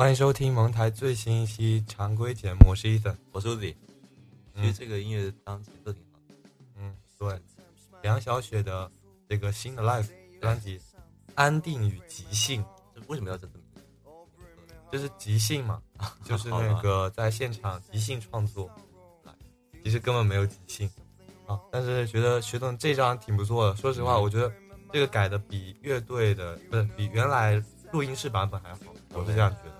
欢迎收听蒙台最新一期常规节目，我是 Ethan，我是 Uzi。其实这个音乐当节奏挺好的。嗯，对，梁小雪的这个新的 Life 专辑《安定与即兴》，这为什么要这么？就是即兴嘛，就是那个在现场即兴创作，其实根本没有即兴啊。但是觉得学董这张挺不错的，说实话，我觉得这个改的比乐队的不是比原来录音室版本还好，我是这样觉得。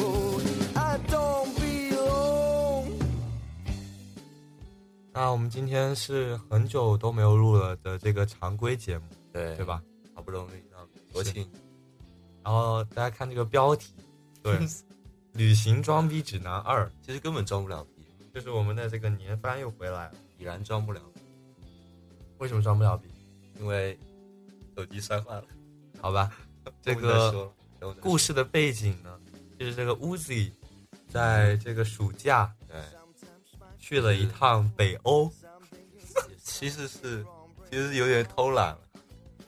那我们今天是很久都没有录了的这个常规节目，对对吧？好不容易让国庆，然后大家看这个标题，对，旅行装逼指南二，其实根本装不了逼，就是我们的这个年番又回来了，已然装不了。为什么装不了逼？因为手机摔坏了。好吧，这个故事的背景呢，就是这个 Uzi 在这个暑假对。去了一趟北欧，其实是其实有点偷懒了，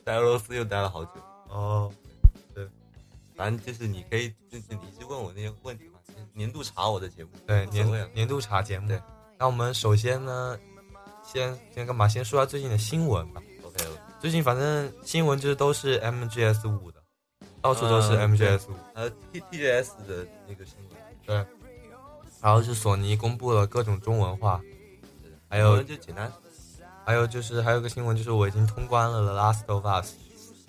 在俄罗斯又待了好久。哦，对，反正就是你可以就是你去问我那些问题嘛，年度查我的节目，对年年度查节目。对，那我们首先呢，先先干嘛？先说下最近的新闻吧。OK，最近反正新闻就是都是 MGS 五的，到处都是 MGS 五，呃 T TGS 的那个新闻。对。然后是索尼公布了各种中文化，还有就简单，还有就是还有个新闻就是我已经通关了《The Last of Us》，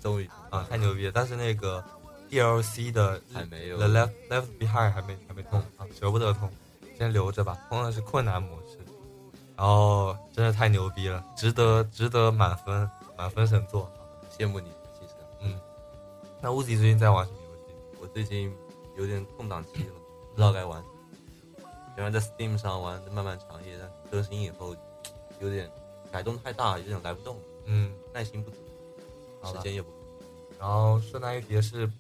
终于啊太牛逼了！但是那个 DLC 的还没有，《The Left Left Behind》还没还没通啊，舍不得通，先留着吧。通的是困难模式，然后真的太牛逼了，值得值得满分满分神作，羡慕你其实嗯。那乌迪最近在玩什么游戏？我最近有点空档期了，不知道该玩。原来在 Steam 上玩的漫漫长夜，但更新以后有点改动太大，有点来不动，嗯，耐心不足，时间也不够。然后顺带一提的是，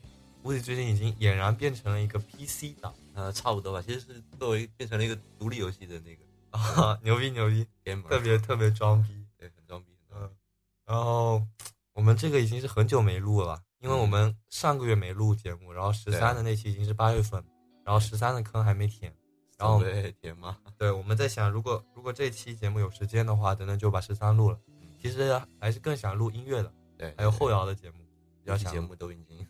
估计最近已经俨然变成了一个 PC 党，呃，差不多吧。其实是作为变成了一个独立游戏的那个啊，牛逼牛逼，特别特别装逼，对，很装逼。嗯，然后我们这个已经是很久没录了，因为我们上个月没录节目，然后十三的那期已经是八月份，然后十三的坑还没填。然后填吗？对，我们在想，如果如果这期节目有时间的话，等等就把十三录了。其实还是更想录音乐的，对，还有后摇的节目，这期节目都已经。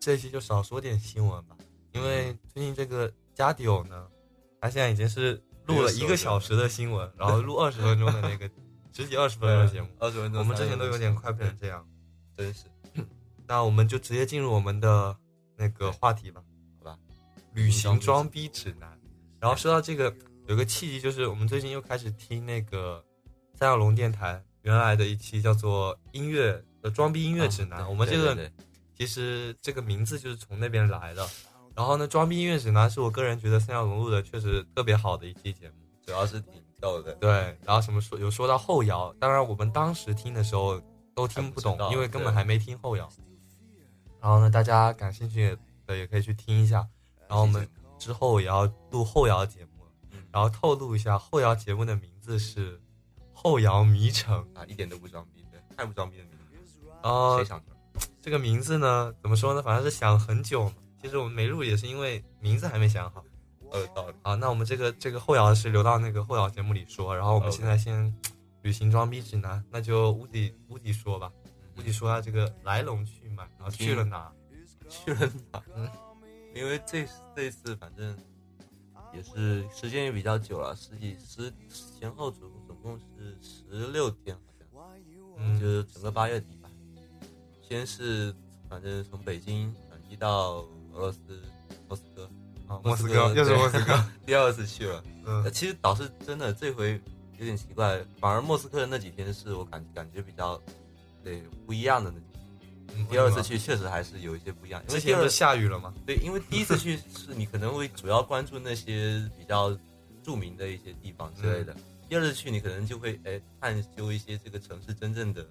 这期就少说点新闻吧，因为最近这个加迪欧呢，他现在已经是录了一个小时的新闻，然后录二十分钟的那个 十几二十分钟的节目，二十分钟，我们之前都有点快变成这样，真是。那我们就直接进入我们的那个话题吧，好吧？旅行装逼指南。然后说到这个，有个契机就是我们最近又开始听那个三角龙电台原来的一期叫做音乐的装逼音乐指南，我们这个。其实这个名字就是从那边来的，然后呢，装逼音乐指南是我个人觉得三角龙录的确实特别好的一期节目，主要是挺逗的。对，然后什么说有说到后摇，当然我们当时听的时候都听不懂，因为根本还没听后摇。然后呢，大家感兴趣的也可以去听一下。然后我们之后也要录后摇节目，然后透露一下后摇节目的名字是《后摇迷城》啊，一点都不装逼，对，太不装逼的名字。哦，谁想出来？这个名字呢，怎么说呢？反正是想很久嘛。其实我们没录也是因为名字还没想好。呃，道理。好，那我们这个这个后摇是留到那个后摇节目里说。然后我们现在先旅行装逼指南，那就乌迪乌迪说吧。乌迪说下这个来龙去脉，然后去了哪？去了哪？嗯，因为这这次反正也是时间也比较久了，十几十前后总总共是十六天，好像，嗯，就是整个八月底。先是反正从北京，转机到俄罗斯莫斯科，啊，莫斯科又是莫斯科，第二次去了。嗯，其实倒是真的这回有点奇怪，反而莫斯科的那几天是我感感觉比较对不一样的那。第二次去确实还是有一些不一样，之前不是下雨了吗？对，因为第一次去是你可能会主要关注那些比较著名的一些地方之类的，第二次去你可能就会哎探究一些这个城市真正的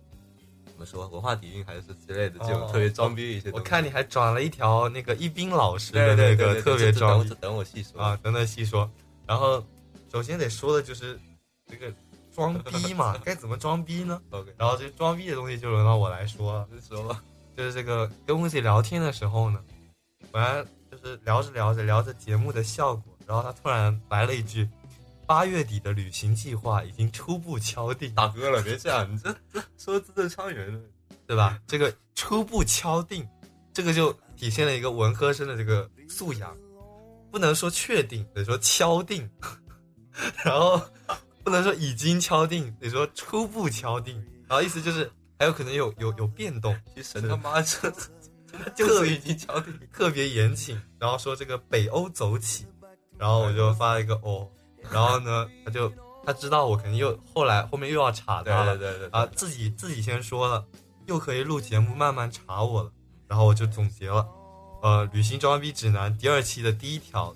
怎么说文化底蕴还是之类的这种特别装逼一些。我看你还转了一条那个一斌老师的那个特别装逼，等我细说啊，等等细说。然后首先得说的就是这个装逼嘛，该怎么装逼呢？OK，然后这装逼的东西就轮到我来说了，说吧。就是这个跟乌 Z 聊天的时候呢，本来就是聊着聊着聊着节目的效果，然后他突然来了一句：“八月底的旅行计划已经初步敲定。”大哥了，别这样，你这这说字正腔圆的，对吧？这个初步敲定，这个就体现了一个文科生的这个素养，不能说确定，得说敲定，然后不能说已经敲定，得说初步敲定，然后意思就是。还有可能有有有变动，其实神他妈这就已经敲定，特别严谨。然后说这个北欧走起，然后我就发了一个哦，然后呢，他就他知道我肯定又后来后面又要查他了，对对对啊，自己自己先说了，又可以录节目慢慢查我了。然后我就总结了，呃，旅行装逼指南第二期的第一条，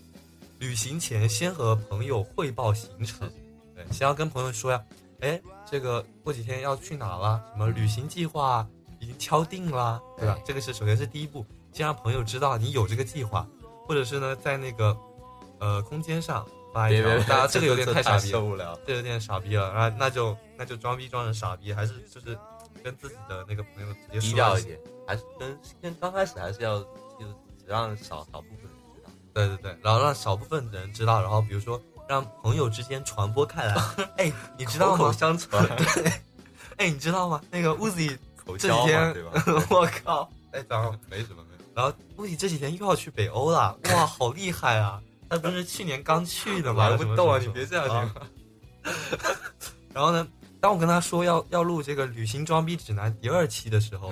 旅行前先和朋友汇报行程，对，先要跟朋友说呀。哎，这个过几天要去哪了？什么旅行计划已经敲定了，对吧？这个是首先是第一步，先让朋友知道你有这个计划，或者是呢，在那个呃空间上发一条。大家这个有点太傻逼，受不了，这有点傻逼了啊！那就那就装逼装成傻逼，还是就是跟自己的那个朋友直接低调一点，还是跟跟刚开始还是要就只让少少部分人知道。对对对，然后让少部分人知道，然后比如说。让朋友之间传播开来。哎，你知道吗？口口相传。对。哎，你知道吗？那个 Uzi 这几天，我靠！哎，然后没什么没有。然后 Uzi 这几天又要去北欧了，哇，好厉害啊！他不是去年刚去的吗？不逗啊！你别这样行吗？然后呢，当我跟他说要要录这个旅行装逼指南第二期的时候，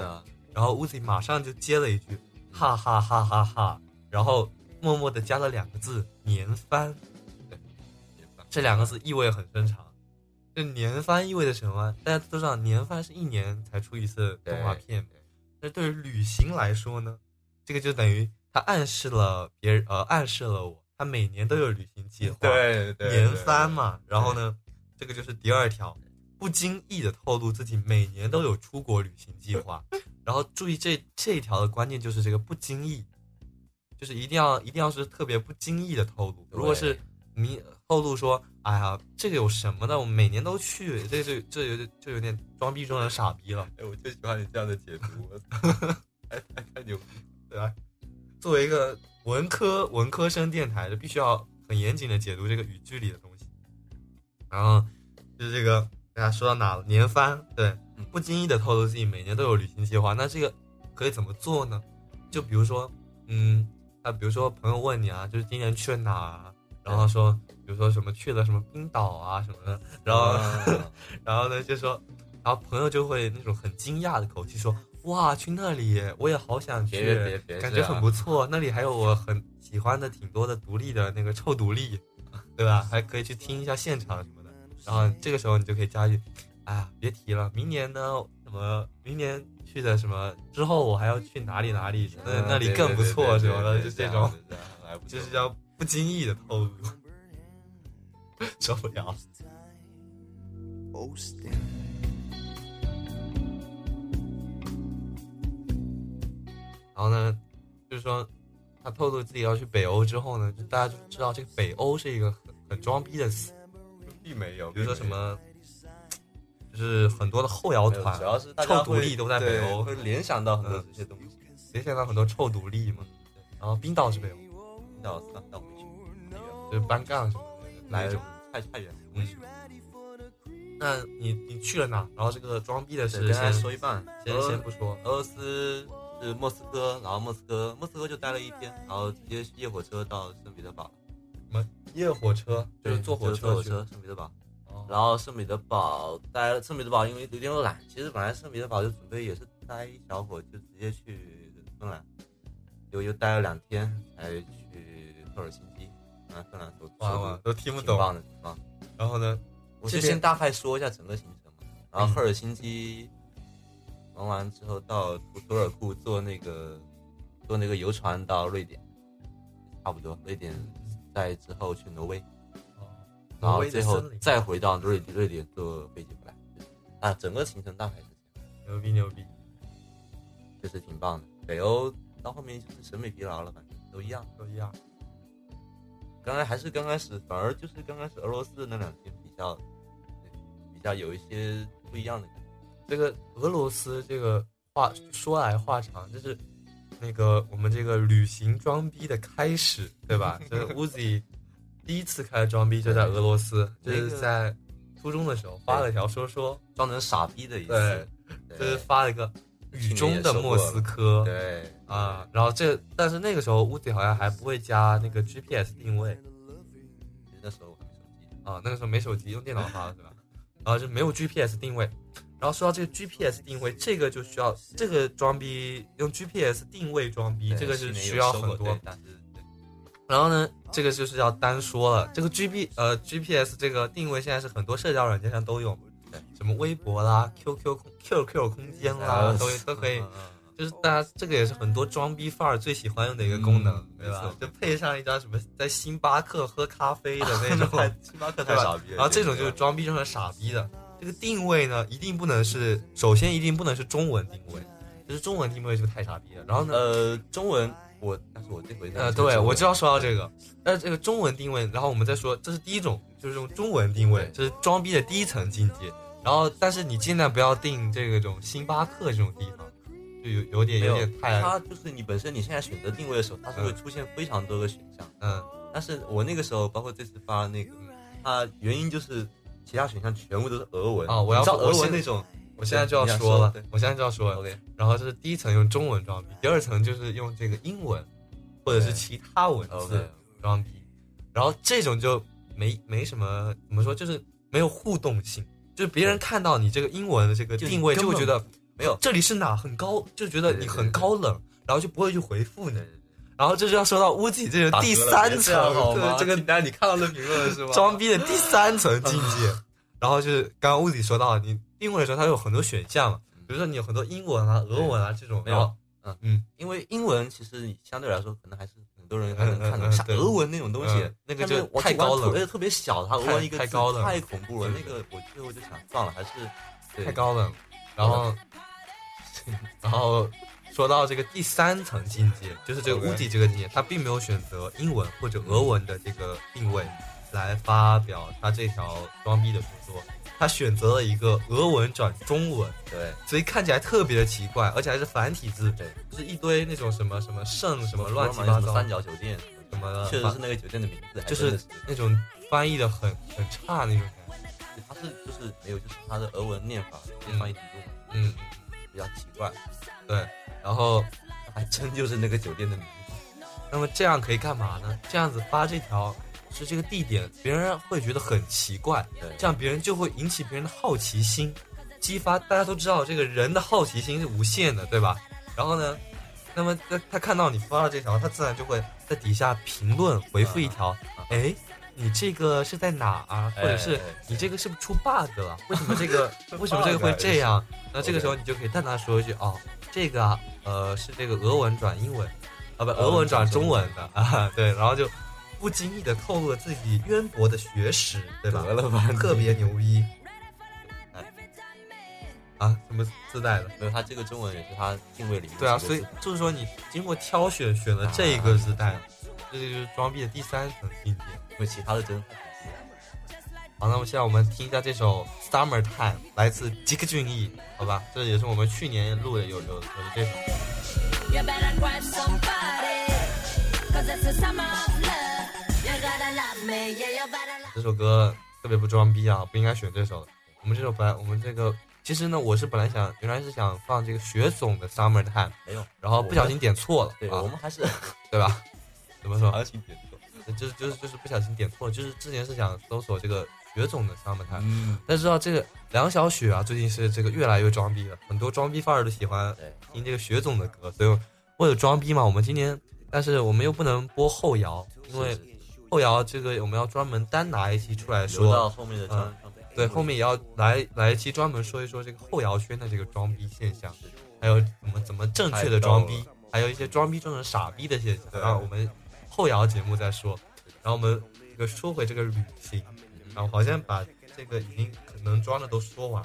然后 Uzi 马上就接了一句：哈哈哈哈哈！然后默默的加了两个字：年番。这两个字意味很深长，这年番意味着什么？大家都知道，年番是一年才出一次动画片。那对于旅行来说呢，这个就等于他暗示了别人，呃，暗示了我，他每年都有旅行计划。对对，年番嘛。然后呢，这个就是第二条，不经意的透露自己每年都有出国旅行计划。然后注意这这一条的关键就是这个不经意，就是一定要一定要是特别不经意的透露。如果是你。透露说：“哎呀，这个有什么的？我每年都去，这这这有点就有点装逼中的傻逼了。”哎，我就喜欢你这样的解读，太太 太牛逼，对吧？作为一个文科文科生电台，就必须要很严谨的解读这个语句里的东西。然后就是这个，大家说到哪了？年番，对，不经意的透露自己每年都有旅行计划。那这个可以怎么做呢？就比如说，嗯，啊，比如说朋友问你啊，就是今年去了哪？然后说，比如说什么去了什么冰岛啊什么的，然后，然后呢就说，然后朋友就会那种很惊讶的口气说，哇，去那里我也好想去，感觉很不错，那里还有我很喜欢的挺多的独立的那个臭独立，对吧？还可以去听一下现场什么的。然后这个时候你就可以加一句，哎呀，别提了，明年呢什么，明年去的什么之后我还要去哪里哪里，那那里更不错什么的，就这种，就是叫。不经意的透露，受不了。然后呢，就是说，他透露自己要去北欧之后呢，就大家就知道这个北欧是一个很很装逼的词，并没有。比如说什么，就是很多的后摇团，主要是臭独立都在北欧，会联想到很多这些东西，联想到很多臭独立嘛。然后冰岛是北欧。冰岛到到回去，就是班杠什么的，来种太太远了，回去。那你你去了哪？然后这个装逼的事先说一半，先先不说。俄罗斯是莫斯科，然后莫斯科莫斯科就待了一天，然后直接夜火车到圣彼得堡。什么夜火车？就是坐火车。坐火车圣彼得堡。然后圣彼得堡待了圣彼得堡，因为有点懒。其实本来圣彼得堡就准备也是待一小会就直接去芬兰。又又待了两天，才去赫尔辛基，啊，芬兰都哇哇，都听不懂。挺棒的，挺棒。然后呢，我就先大概说一下整个行程嘛。然后嗯赫尔辛基玩完之后，到图图尔库坐那个坐那个游船到瑞典，差不多。瑞典再之后去挪威，然挪后最后再回到瑞瑞典坐飞机回来。啊，整个行程大概是这样，牛逼牛逼。确实挺棒的。北欧到后面就是审美疲劳了，反正都一样。都一样。刚才还是刚开始，反而就是刚开始俄罗斯的那两天比较，对比较有一些不一样的感觉。这个俄罗斯这个话说来话长，就是那个我们这个旅行装逼的开始，对吧？就是 Uzi 第一次开始装逼就在俄罗斯，就是在初中的时候发了条说说，装成傻逼的一次，对，就是发了一个雨中的莫斯科对啊，然后这但是那个时候 Uzi 好像还不会加那个 GPS 定位那时候我还没手机，啊，那个时候没手机，用电脑发的是吧？然后就没有 GPS 定位。然后说到这个 GPS 定位，这个就需要这个装逼用 GPS 定位装逼，这个是需要很多然后呢，这个就是要单说了，这个 G P 呃 G P S 这个定位现在是很多社交软件上都有，什么微博啦、Q Q 空 Q Q 空间啦，都都可以，就是大家这个也是很多装逼范儿最喜欢用的一个功能，嗯对吧没错？就配上一张什么在星巴克喝咖啡的那种，太星巴克太傻逼了。然后这种就是装逼就是傻逼的。这个定位呢，一定不能是，首先一定不能是中文定位，就是中文定位就太傻逼了。然后呢，呃中文我，但是我这回呃，对，我就要说到这个，但是这个中文定位，然后我们再说，这是第一种，就是用中文定位，这是装逼的第一层境界。然后，但是你尽量不要定这个种星巴克这种地方，就有有点有有点太，它就是你本身你现在选择定位的时候，它是会出现非常多个选项。嗯，但是我那个时候，包括这次发那个，它原因就是其他选项全部都是俄文。哦我要你知道俄文那种，我现在就要说了我现在就要说了。OK，然后这是第一层用中文装逼，第二层就是用这个英文或者是其他文字装逼，然后这种就没没什么怎么说，就是没有互动性，就是别人看到你这个英文的这个定位，就会觉得没有这里是哪很高，就觉得你很高冷，然后就不会去回复你。然后这就要说到屋脊这个第三别这样好层，吗？对这个清丹你看到那评论了是吗？装逼的第三层境界。然后就是刚刚乌子说到，你定位的时候它有很多选项嘛，比如说你有很多英文啊、俄文啊这种，没有。嗯。嗯，因为英文其实相对来说可能还是很多人还能看懂，像俄文那种东西嗯，那个就太高冷而且特别小，它俄文一个字太高冷太恐怖了。对那个我最后就想算了，还是太高冷。然后，然后说到这个第三层境界，就是这个乌迪这个境界，他并没有选择英文或者俄文的这个定位来发表他这条装逼的说说，他选择了一个俄文转中文，对所以看起来特别的奇怪，而且还是繁体字，对，就是一堆那种什么什么圣什么乱七八糟么三角酒店，什么的，确实是那个酒店的名字，就是那种翻译的很很差那种感觉。他是就是没有，就是他的俄文念法翻译成中文，嗯，比较奇怪，对。然后还真就是那个酒店的名字。那么这样可以干嘛呢？这样子发这条是这个地点，别人会觉得很奇怪，对，这样别人就会引起别人的好奇心，激发大家都知道这个人的好奇心是无限的，对吧？然后呢，那么他他看到你发了这条，他自然就会在底下评论回复一条，哎。你这个是在哪啊？或者是你这个是不是出 bug 了？为什么这个 为什么这个会这样？那这个时候你就可以淡淡说一句哦，这个啊呃是这个俄文转英文，啊不俄文转中文的啊对，然后就不经意的透露了自己渊博的学识，对吧？得了吧，特别牛逼。啊，什么自带的？没有，他这个中文也是他定位里面。对啊，所以就是说你经过挑选选了这一个自带，这就是装逼的第三层境界。因为其他的真的太恐怖了好，那么现在我们听一下这首《Summer Time》，来自吉克隽逸，好吧？这也是我们去年录的，有有有的这首。You better grab somebody, cause it's the summer of love. You gotta love me, yeah, you better 这首歌特别不装逼啊，不应该选这首。我们这首本来我们这个其实呢，我是本来想原来是想放这个雪总的《Summer Time》，没有，然后不小心点错了，对啊我们还是对吧？怎么说？点错。就是就是就是不小心点错了，就是之前是想搜索这个雪总的 Summer Time，嗯，但是知道这个梁小雪啊，最近是这个越来越装逼了，很多装逼范儿都喜欢，听这个雪总的歌，所以为了装逼嘛，我们今天，但是我们又不能播后摇，因为后摇这个我们要专门单拿一期出来说到说，后面的。对，后面也要来来一期专门说一说这个后摇圈的这个装逼现象，还有怎么怎么正确的装逼，还有一些装逼中的傻逼的现象，对然后我们后摇节目再说，然后我们这个说回这个旅行，然后好像把这个已经可能装的都说完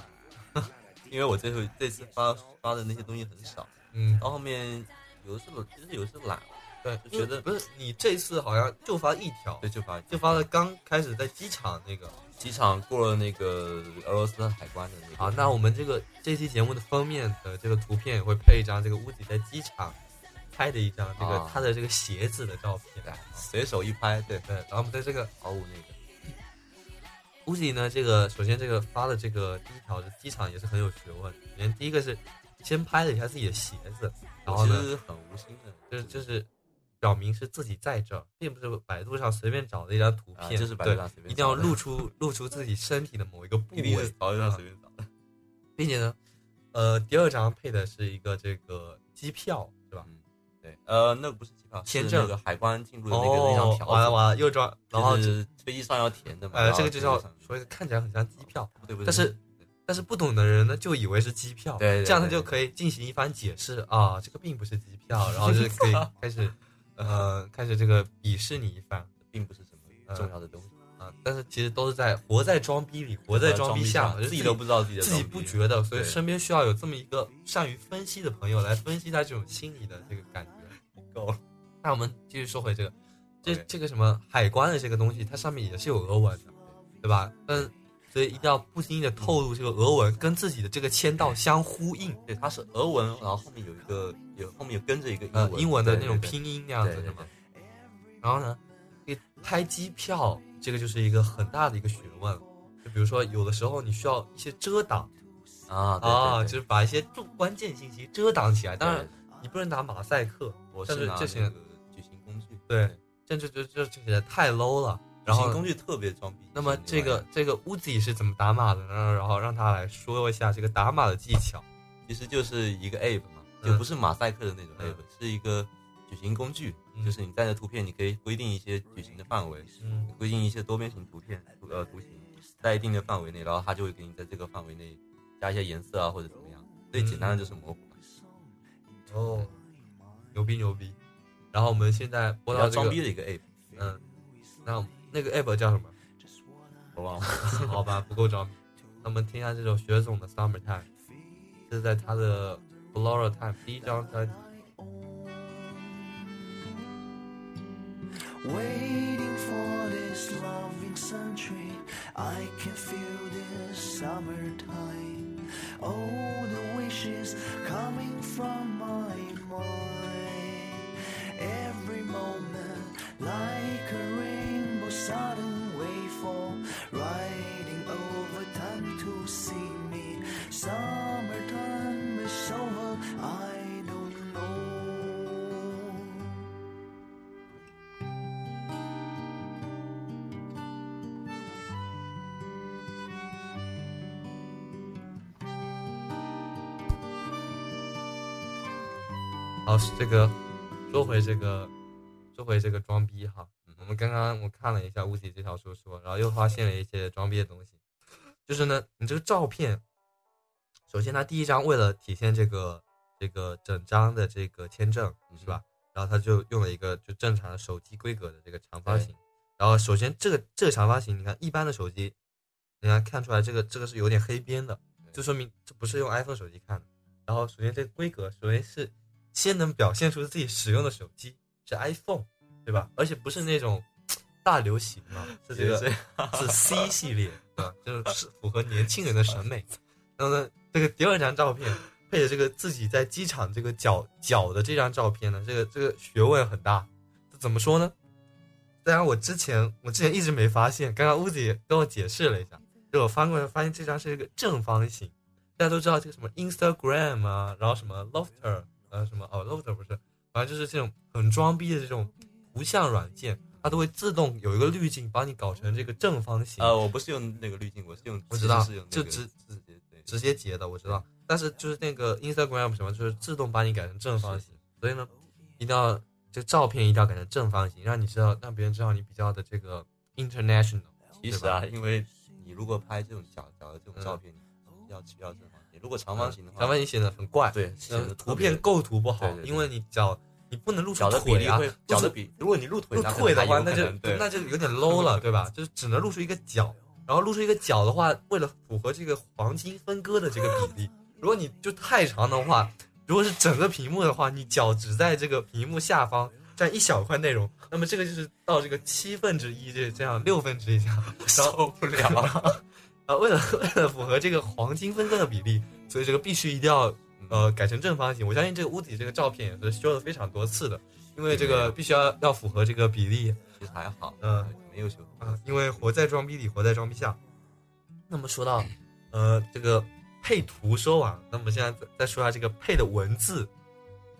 了，因为我这回这次发发的那些东西很少，嗯，到后面有的是其实有的是懒，对，就觉得不是你这次好像就发一条，对，就发就发了刚开始在机场那个。机场过了那个俄罗斯海关的那个。好，那我们这个这期节目的封面的这个图片也会配一张这个乌迪在机场拍的一张这个啊他的这个鞋子的照片。哎随手一拍，对，对，然后我们在这个毫无那个。估计呢，这个首先这个发的这个第一条的机场也是很有学问。首先第一个是先拍了一下自己的鞋子，然后呢，其实很无心的，就是就是表明是自己在这儿，并不是百度上随便找的一张图片，啊就是百度上随便对一定要露出露出自己身体的某一个部一定是位，找一张随便找的。并且呢，呃，第二张配的是一个这个机票，对，呃，那个不是机票，签证是那个海关进入的那个那张哦，条完了子，完了，又装，然后就是飞机上要填的嘛。呃，这个就叫飞机上说一个看起来很像机票，不对不对，但是但是不懂的人呢就以为是机票，对对这样他就可以进行一番解释啊，这个并不是机票，然后就是 可以开始呃开始这个鄙视你一番并不是什么重要的东西，啊，但是其实都是在活在装逼里，活在装逼下，自己都不知道自己的自己不觉得，所以身边需要有这么一个善于分析的朋友来分析他这种心理的这个感觉。够了。那我们继续说回这个，这这个什么海关的这个东西，它上面也是有俄文的，对吧？嗯所以一定要不经意的透露这个俄文跟自己的这个签到相呼应，对，它是俄文，然后后面有一个有后面有跟着一个英英文的那种拼音那样子的嘛。然后呢，这个拍机票这个就是一个很大的一个学问。就比如说，有的时候你需要一些遮挡啊对啊，就是把一些重关键信息遮挡起来。当然，你不能拿马赛克，我但是拿这些个矩形工具，对这就就就这些太 low 了。然后矩形工具特别装逼。那么这个这个 Uzi 是怎么打码的呢？然后让他来说一下这个打码的技巧。其实就是一个 app 嘛，嗯就不是马赛克的那种嗯 app，、是一个矩形工具，嗯就是你带着图片，你可以规定一些矩形的范围，嗯规定一些多边形图片图呃图形在一定的范围内，然后它就会给你在这个范围内加一些颜色啊或者怎么样。最简单的就是模糊嘛，哦，牛逼牛逼。然后我们现在播到这个较装逼的一个 app，嗯，那那个 app 叫什么？我忘了。好吧，不够装逼。那我们听一下这首雪总的《Summertime》，这是在他的《Flora Time》第一张专辑。Waiting for this loving century, I can feel this summertime. Oh, the wishes coming from my mind. Every moment, like a rainbow, sudden wavefall, riding 好，这个说回这个，说回这个装逼哈。嗯我们刚刚我看了一下物体这条说说，然后又发现了一些装逼的东西，就是呢，你这个照片，首先它第一张为了体现这个这个整张的这个签证是吧？然后他就用了一个就正常的手机规格的这个长方形，然后首先这个这个长方形，你看一般的手机，你看看出来这个这个是有点黑边的，就说明这不是用 iPhone 手机看的。然后首先这个规格，首先是先能表现出自己使用的手机是 iPhone，对吧？而且不是那种大流行啊，是这个是是 C 系列，对吧？就是符合年轻人的审美。然后呢，这个第二张照片配着这个自己在机场这个脚脚的这张照片呢，这个这个学问很大。怎么说呢？当然，我之前我之前一直没发现，刚刚屋子也跟我解释了一下，就我翻过来发现这张是一个正方形。大家都知道这个什么 Instagram 啊，然后什么 Lofter，呃，什么哦 Lofter 不是，反正就是这种很装逼的这种图像软件，它都会自动有一个滤镜把你搞成这个正方形。呃，我不是用那个滤镜，我是用，我知道就直直接，直接截的，我知道。但是就是那个 Instagram 什么，就是自动把你改成正方形。所以呢，一定要这照片一定要改成正方形，让你知道让别人知道你比较的这个 international。其实啊，因为你如果拍这种小小的这种照片，要要正方形。如果长方形的话，长方形显得很怪，对，显呃得图片构图不好因为你脚你不能露出脚的比腿啊脚的比，如果你露腿露腿的话，那就那就有点 low 了，对吧？就是只能露出一个脚，然后露出一个脚的话，为了符合这个黄金分割的这个比例，如果你就太长的话，如果是整个屏幕的话，你脚只在这个屏幕下方占一小块内容，那么这个就是到这个七分之一这这样六分之一这样，受不了。啊，为了 为了符合这个黄金分割的比例，所以这个必须一定要呃改成正方形。我相信这个屋底这个照片也是修了非常多次的，因为这个必须要要符合这个比例还好，嗯，没有修。啊，因为活在装逼里，活在装逼下。那么说到呃这个配图说完，那么现在再再说下这个配的文字，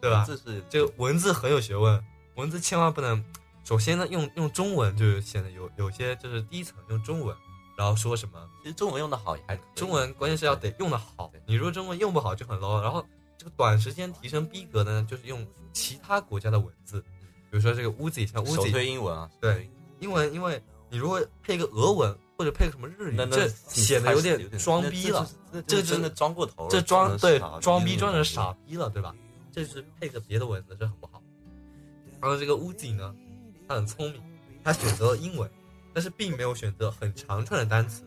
对吧？这是这个文字很有学问，文字千万不能。首先呢，用用中文就是显得有有些就是第一层用中文，然后说什么其实中文用的好也还可以中文关键是要得用的好，你如果中文用不好就很 low。然后这个短时间提升逼格呢，就是用其他国家的文字，比如说这个 Uzi，像首 Uzi 推英文啊，对英文，因为你如果配个俄文或者配个什么日语那，那这显得有有点装逼了，，这真的装过头了，这装对装装逼装成傻逼了，对吧？这是配个别的文字，这很不好。然后这个 Uzi 呢，他很聪明，他选择了英文，但是并没有选择很长串的单词。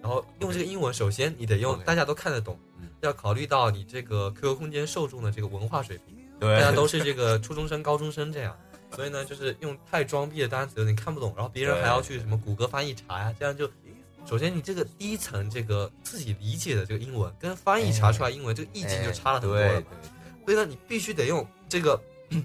然后用这个英文，首先你得用大家都看得懂嗯，要考虑到你这个 QQ 空间受众的这个文化水平，对，大家都是这个初中生、高中生这样，所以呢，就是用太装逼的单词有点看不懂，然后别人还要去什么谷歌翻译查呀，这样就，首先你这个第一层这个自己理解的这个英文跟翻译查出来英文这个意境就差了很多了对对，所以呢，你必须得用这个，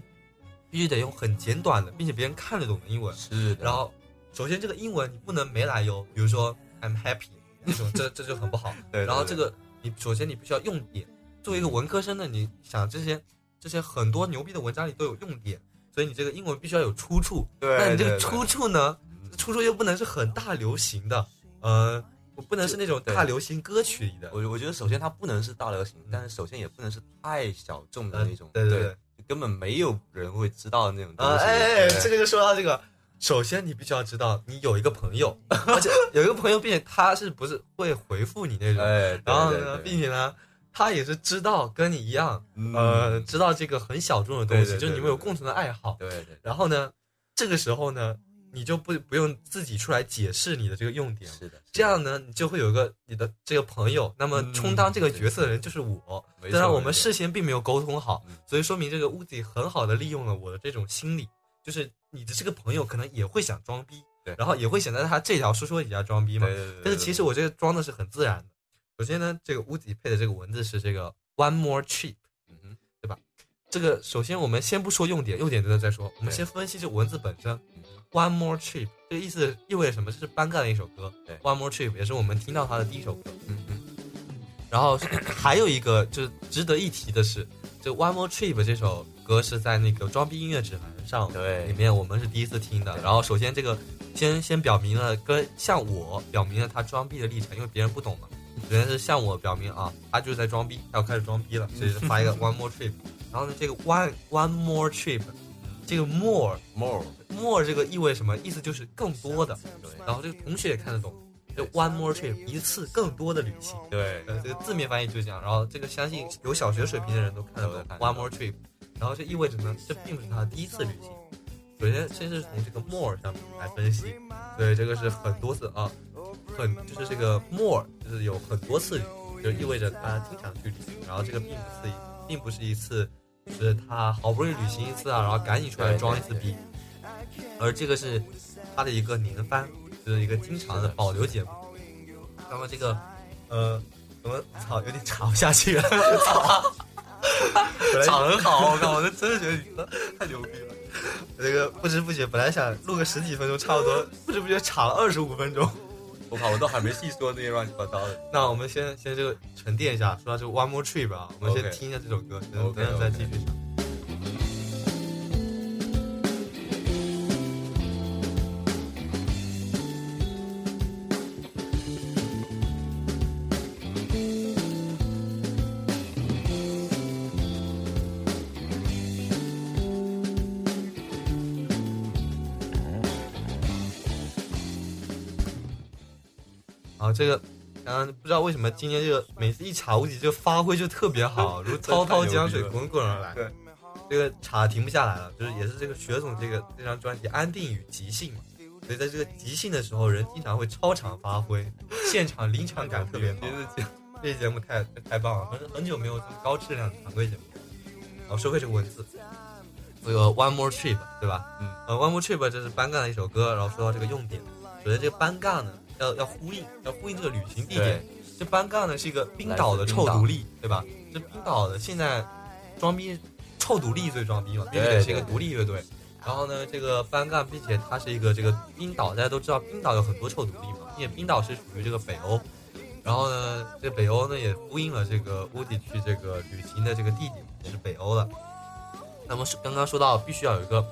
必须得用很简短的，并且别人看得懂的英文。是，然后，首先这个英文你不能没来由，比如说 I'm happy 这种，这这就很不好。对，对然后这个你首先你必须要用点，作为一个文科生呢，你想这些这些很多牛逼的文章里都有用点，所以你这个英文必须要有出处。对，那你这个出处呢，嗯出处又不能是很大流行的，呃，不能是那种大流行歌曲里的。我我觉得首先它不能是大流行，但是首先也不能是太小众的那种，对嗯对对对，就根本没有人会知道的那种东啊，西。哎哎，这个就说到这个，首先你必须要知道，你有一个朋友，而且有一个朋友，并且他是不是会回复你那种，哎，然后呢，并且呢，他也是知道跟你一样，嗯。呃，知道这个很小众的东西，对对对就是你们有共同的爱好。对对，然后呢，这个时候呢，你就不不用自己出来解释你的这个用点，是的，这样呢，你就会有一个你的这个朋友，那么嗯充当这个角色的人就是我。没当然，我们事先并没有沟通好嗯，所以说明这个屋子很好的利用了我的这种心理，就是你的这个朋友可能也会想装逼，对然后也会想在他这条说说底下装逼嘛对。对对，但是其实我这个装的是很自然的。首先呢，这个屋子配的这个文字是这个 one more trip，嗯哼对吧这个首先我们先不说用点，用点等等再说，我们先分析这文字本身。One more trip，这个意思意味着什么？这是班干的一首歌。对，One more trip 也是我们听到他的第一首歌。嗯嗯，然后还有一个就是值得一提的是，这 One more trip 这首歌是在那个装逼音乐指南上对里面我们是第一次听的。然后首先这个先先表明了跟向我表明了他装逼的历程，因为别人不懂嘛。首先是向我表明啊，他就是在装逼，他要开始装逼了，所以是 发一个 One more trip。然后呢，这个 One One more trip，这个 more more more 这个意味什么？意思就是更多的。对然后这个同学也看得懂，就 one more trip 一次更多的旅行。对呃，这个字面翻译就是这样。然后这个相信有小学水平的人都看得懂 one more trip。然后这意味着呢，这并不是他的第一次旅行。首先，先是从这个 more 上面来分析，对，这个是很多次啊，很就是这个 more 就是有很多次旅行，就意味着他经常去旅行。然后这个并不是并不是一次，就是他好不容易旅行一次啊，然后赶紧出来装一次逼，而这个是他的一个年番，就是一个经常的保留节目。那么这个，呃，我们操，有点 查不下去了，操，长得很好，我靠，我真的觉得你太牛逼了。这个不知不觉本来想录个十几分钟，差不多，不知不觉唱了二十五分钟。我靠，我都还没细说那些乱七八糟的。那我们先先这个沉淀一下，说到这个 One More Trip 啊，我们先听一下这首歌，等等再继续讲。啊，这个，嗯，不知道为什么今天这个每次一查无极，就发挥就特别好，如滔滔江水滚滚而来。对，这个查停不下来了，就是也是这个雪总这个这张专辑《安定与即兴》嘛，所以在这个即兴的时候，人经常会超常发挥，现场临场感特别好。这这期节目太太棒了，很很久没有这么高质量的常规节目。然后说回这个文字，这个 One More Trip 对吧？嗯，呃，One More Trip 这是班干的一首歌，然后说到这个用典，首先这个班干呢要要呼应，要呼应这个旅行地点。这班干呢是一个冰岛的臭独立，对吧？这冰岛的现在装逼臭独立最装逼嘛，并且是一个独立乐队。然后呢，这个班干，并且它是一个这个冰岛，大家都知道冰岛有很多臭独立嘛，并且冰岛是属于这个北欧。然后呢，这北欧呢也呼应了这个乌迪去这个旅行的这个地点是北欧的。那么是刚刚说到，必须要有一个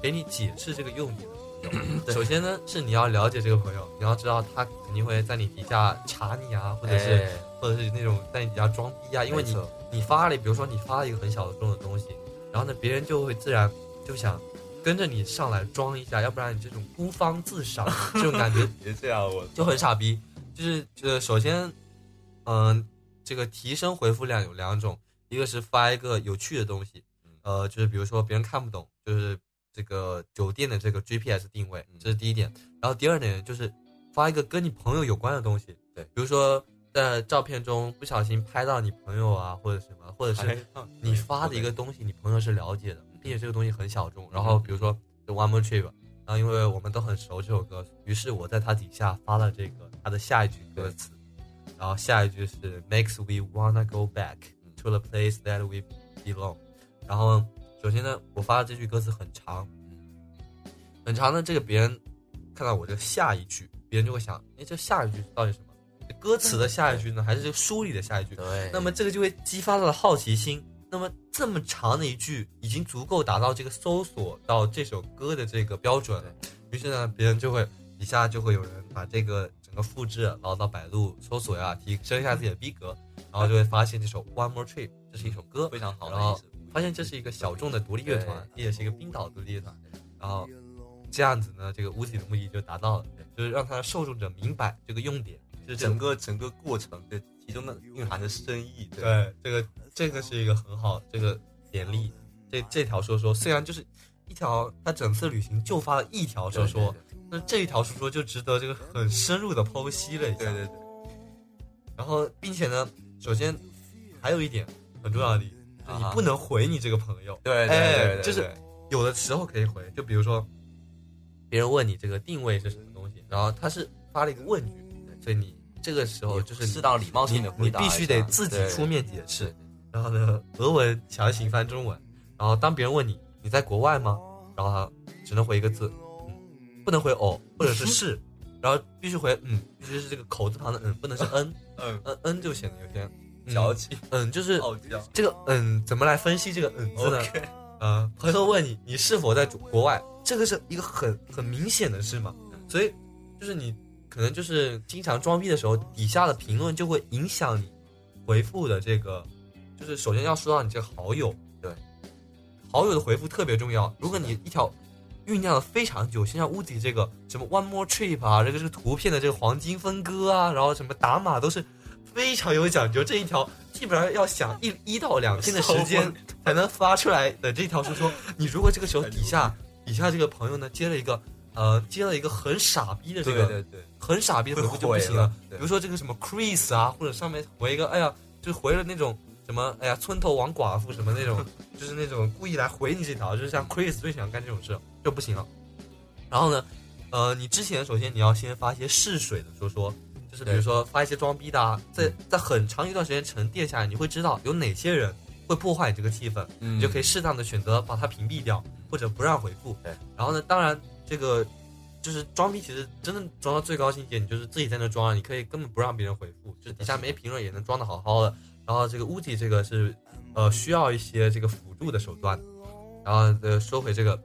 给你解释这个用点。首先呢，是你要了解这个朋友，你要知道他肯定会在你底下查你啊，或者是、哎或者是那种在你底下装逼啊，因为你你发了，比如说你发了一个很小众的东西，然后呢，别人就会自然就想跟着你上来装一下，要不然你这种孤芳自赏 这种感觉别这样，我。就很傻逼。就是呃，首先，嗯、这个提升回复量有两种，一个是发一个有趣的东西，呃，就是比如说别人看不懂，就是这个酒店的这个 GPS 定位，这是第一点。然后第二点就是发一个跟你朋友有关的东西，对比如说在照片中不小心拍到你朋友啊，或者什么，或者是你发的一个东西，你朋友是了解的，并且这个东西很小众。然后比如说 One More Trip，然后因为我们都很熟这首歌，于是我在它底下发了这个它的下一句歌词，然后下一句是 Makes we wanna go back to the place that we belong。然后首先呢，我发的这句歌词很长，很长的这个别人看到我这下一句，别人就会想，哎，这下一句到底什么？歌词的下一句呢，还是这个书里的下一句？对，那么这个就会激发他的好奇心。那么这么长的一句，已经足够达到这个搜索到这首歌的这个标准。于是呢，别人就会底下就会有人把这个整个复制，然后到百度搜索呀，提升一下自己的逼格，然后就会发现这首 One More Trip 这是一首歌，非常好的意思发现这是一个小众的独立乐团，也是一个冰岛独立乐团。然后这样子呢，这个 Uzi 的目的就达到了，就是让他的受众者明白这个用点，就是整个整个过程的其中的蕴含的深意，对对，这个这个是一个很好这个典例。这这条说说虽然就是一条，他整次旅行就发了一条说说，那这一条说说就值得这个很深入的剖析了一下。对对对，然后，并且呢，首先还有一点很重要的，就是你不能回你这个朋友。对就是有的时候可以回，就比如说别人问你这个定位是什么东西，然后他是发了一个问句，所以你这个时候就是你适当礼貌性你的回答，你必须得自己出面解释。然后呢，俄文强行翻中文，然后当别人问你你在国外吗，然后他只能回一个字，嗯，不能回哦或者是 是，然后必须回嗯，必须是这个口字旁的嗯，不能是嗯嗯，嗯嗯就显得有些嗯矫情嗯，就是，这个嗯怎么来分析这个嗯字呢？呃，朋友问你你是否在国外，这个是一个很很明显的事嘛，所以就是你可能就是经常装逼的时候，底下的评论就会影响你回复的这个，就是首先要说到你这个好友，对，好友的回复特别重要。如果你一条酝酿了非常久，像屋底这个什么 One More Trip 啊，这个是图片的这个黄金分割啊，然后什么打码都是非常有讲究，这一条基本上要想一 一到两天的时间 才能发出来的这条是说，你如果这个时候底下 底下这个朋友呢接了一个呃接了一个很傻逼的这个对对对，很傻逼的回复就不行了。比如说这个什么 Chris 啊，或者上面回一个哎呀，就回了那种什么哎呀村头王寡妇什么那种，就是那种故意来回你这条，就是像 Chris 最喜欢干这种事就不行了。然后呢，呃，你之前首先你要先发一些试水的说说，就是比如说发一些装逼的啊，在在很长一段时间沉淀下来，你会知道有哪些人会破坏你这个气氛，嗯你就可以适当的选择把它屏蔽掉，或者不让回复。对，然后呢，当然这个就是装逼，其实真的装到最高境界，你就是自己在那装，你可以根本不让别人回复，就是底下没评论也能装的好好的。然后这个乌迪这个是呃需要一些这个辅助的手段。然后呃说回这个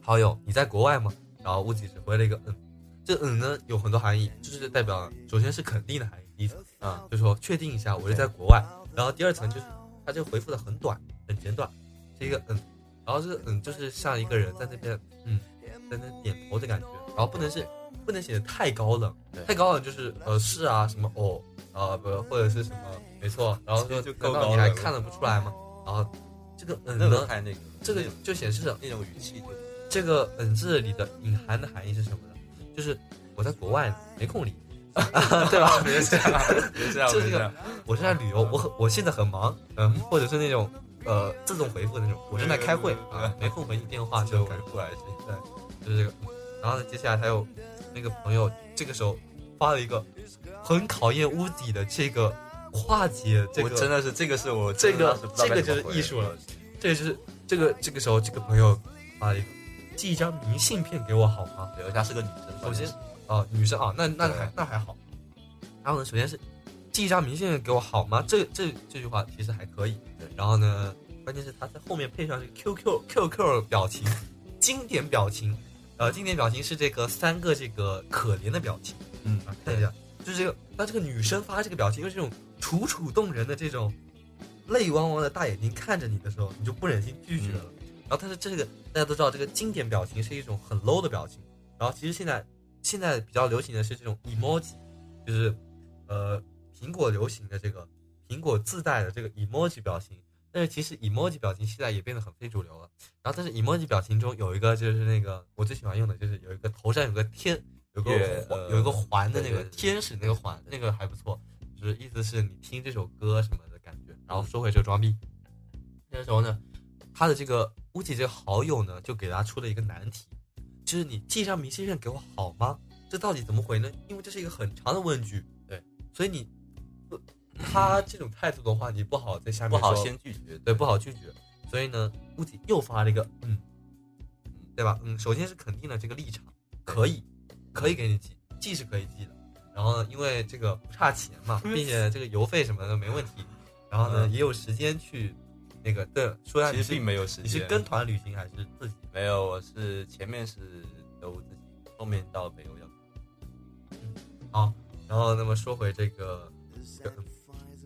好友，你在国外吗？然后乌迪只回了一个嗯，这嗯呢有很多含义，就是代表首先是肯定的含义，第一层啊、就是说确定一下我是在国外。然后第二层就是他这个回复的很短，很简短，是一个嗯，然后这个嗯就是像一个人在那边嗯在那点头的感觉，然后不能是不能显得太高冷对，太高冷就是呃是啊什么哦啊不或者是什么没错，然后说难道你还看得不出来吗？然后这个嗯呢，太那个，这个就显示着那种语气这个嗯字里的隐含的含义是什么呢？就是我在国外没空理你，对吧？别这样，别这样，这 是这样，我是在旅游，我很我现在很忙，嗯，或者是那种呃自动回复的那种，我正在开会啊，没空回你电话这就回复还是对，就是这个。然后呢，接下来他又那个朋友这个时候发了一个很考验屋底的这个化解这个我真的是这个是我这个这个就是艺术了，这个就是这个这个时候这个朋友发了一个寄一张明信片给我好吗？对，而且她是个女生，首先啊、女生啊，那那还那还好。然后呢，首先是寄一张明信片给我好吗？这这这句话其实还可以。对然后呢，关键是他在后面配上这个 QQ QQ 表情，经典表情，呃，经典表情是这个三个这个可怜的表情嗯啊，看一下，就是这个，当这个女生发这个表情，用这种楚楚动人的这种泪汪汪的大眼睛看着你的时候，你就不忍心拒绝了。然后但是这个大家都知道，这个经典表情是一种很 low 的表情。然后其实现在现在比较流行的是这种 emoji，就是呃苹果流行的这个苹果自带的这个 emoji 表情。但是其实 emoji 表情现在也变得很非主流了。然后但是 emoji 表情中有一个就是那个我最喜欢用的就是有一个头上有个天有个有一个环的那个天使那个环那个还不错，就是意思是你听这首歌什么的感觉。然后说回这个装逼，那时候呢，他的这个乌吉这好友呢就给他出了一个难题，就是你寄张明信片给我好吗？这到底怎么回呢？因为这是一个很长的问句，对，所以你不他这种态度的话，你不好在下面不好先拒绝，对，不好拒绝。所以呢，乌姐又发了一个嗯，对吧？嗯，首先是肯定了这个立场，可以，可以给你寄，寄是可以寄的。然后呢，因为这个不差钱嘛，并且这个邮费什么的没问题。然后呢，嗯也有时间去那个对，说一下其实并没有时间，你是跟团旅行还是自己？没有，我是前面是都自己，后面到北欧要好，然后那么说回这个，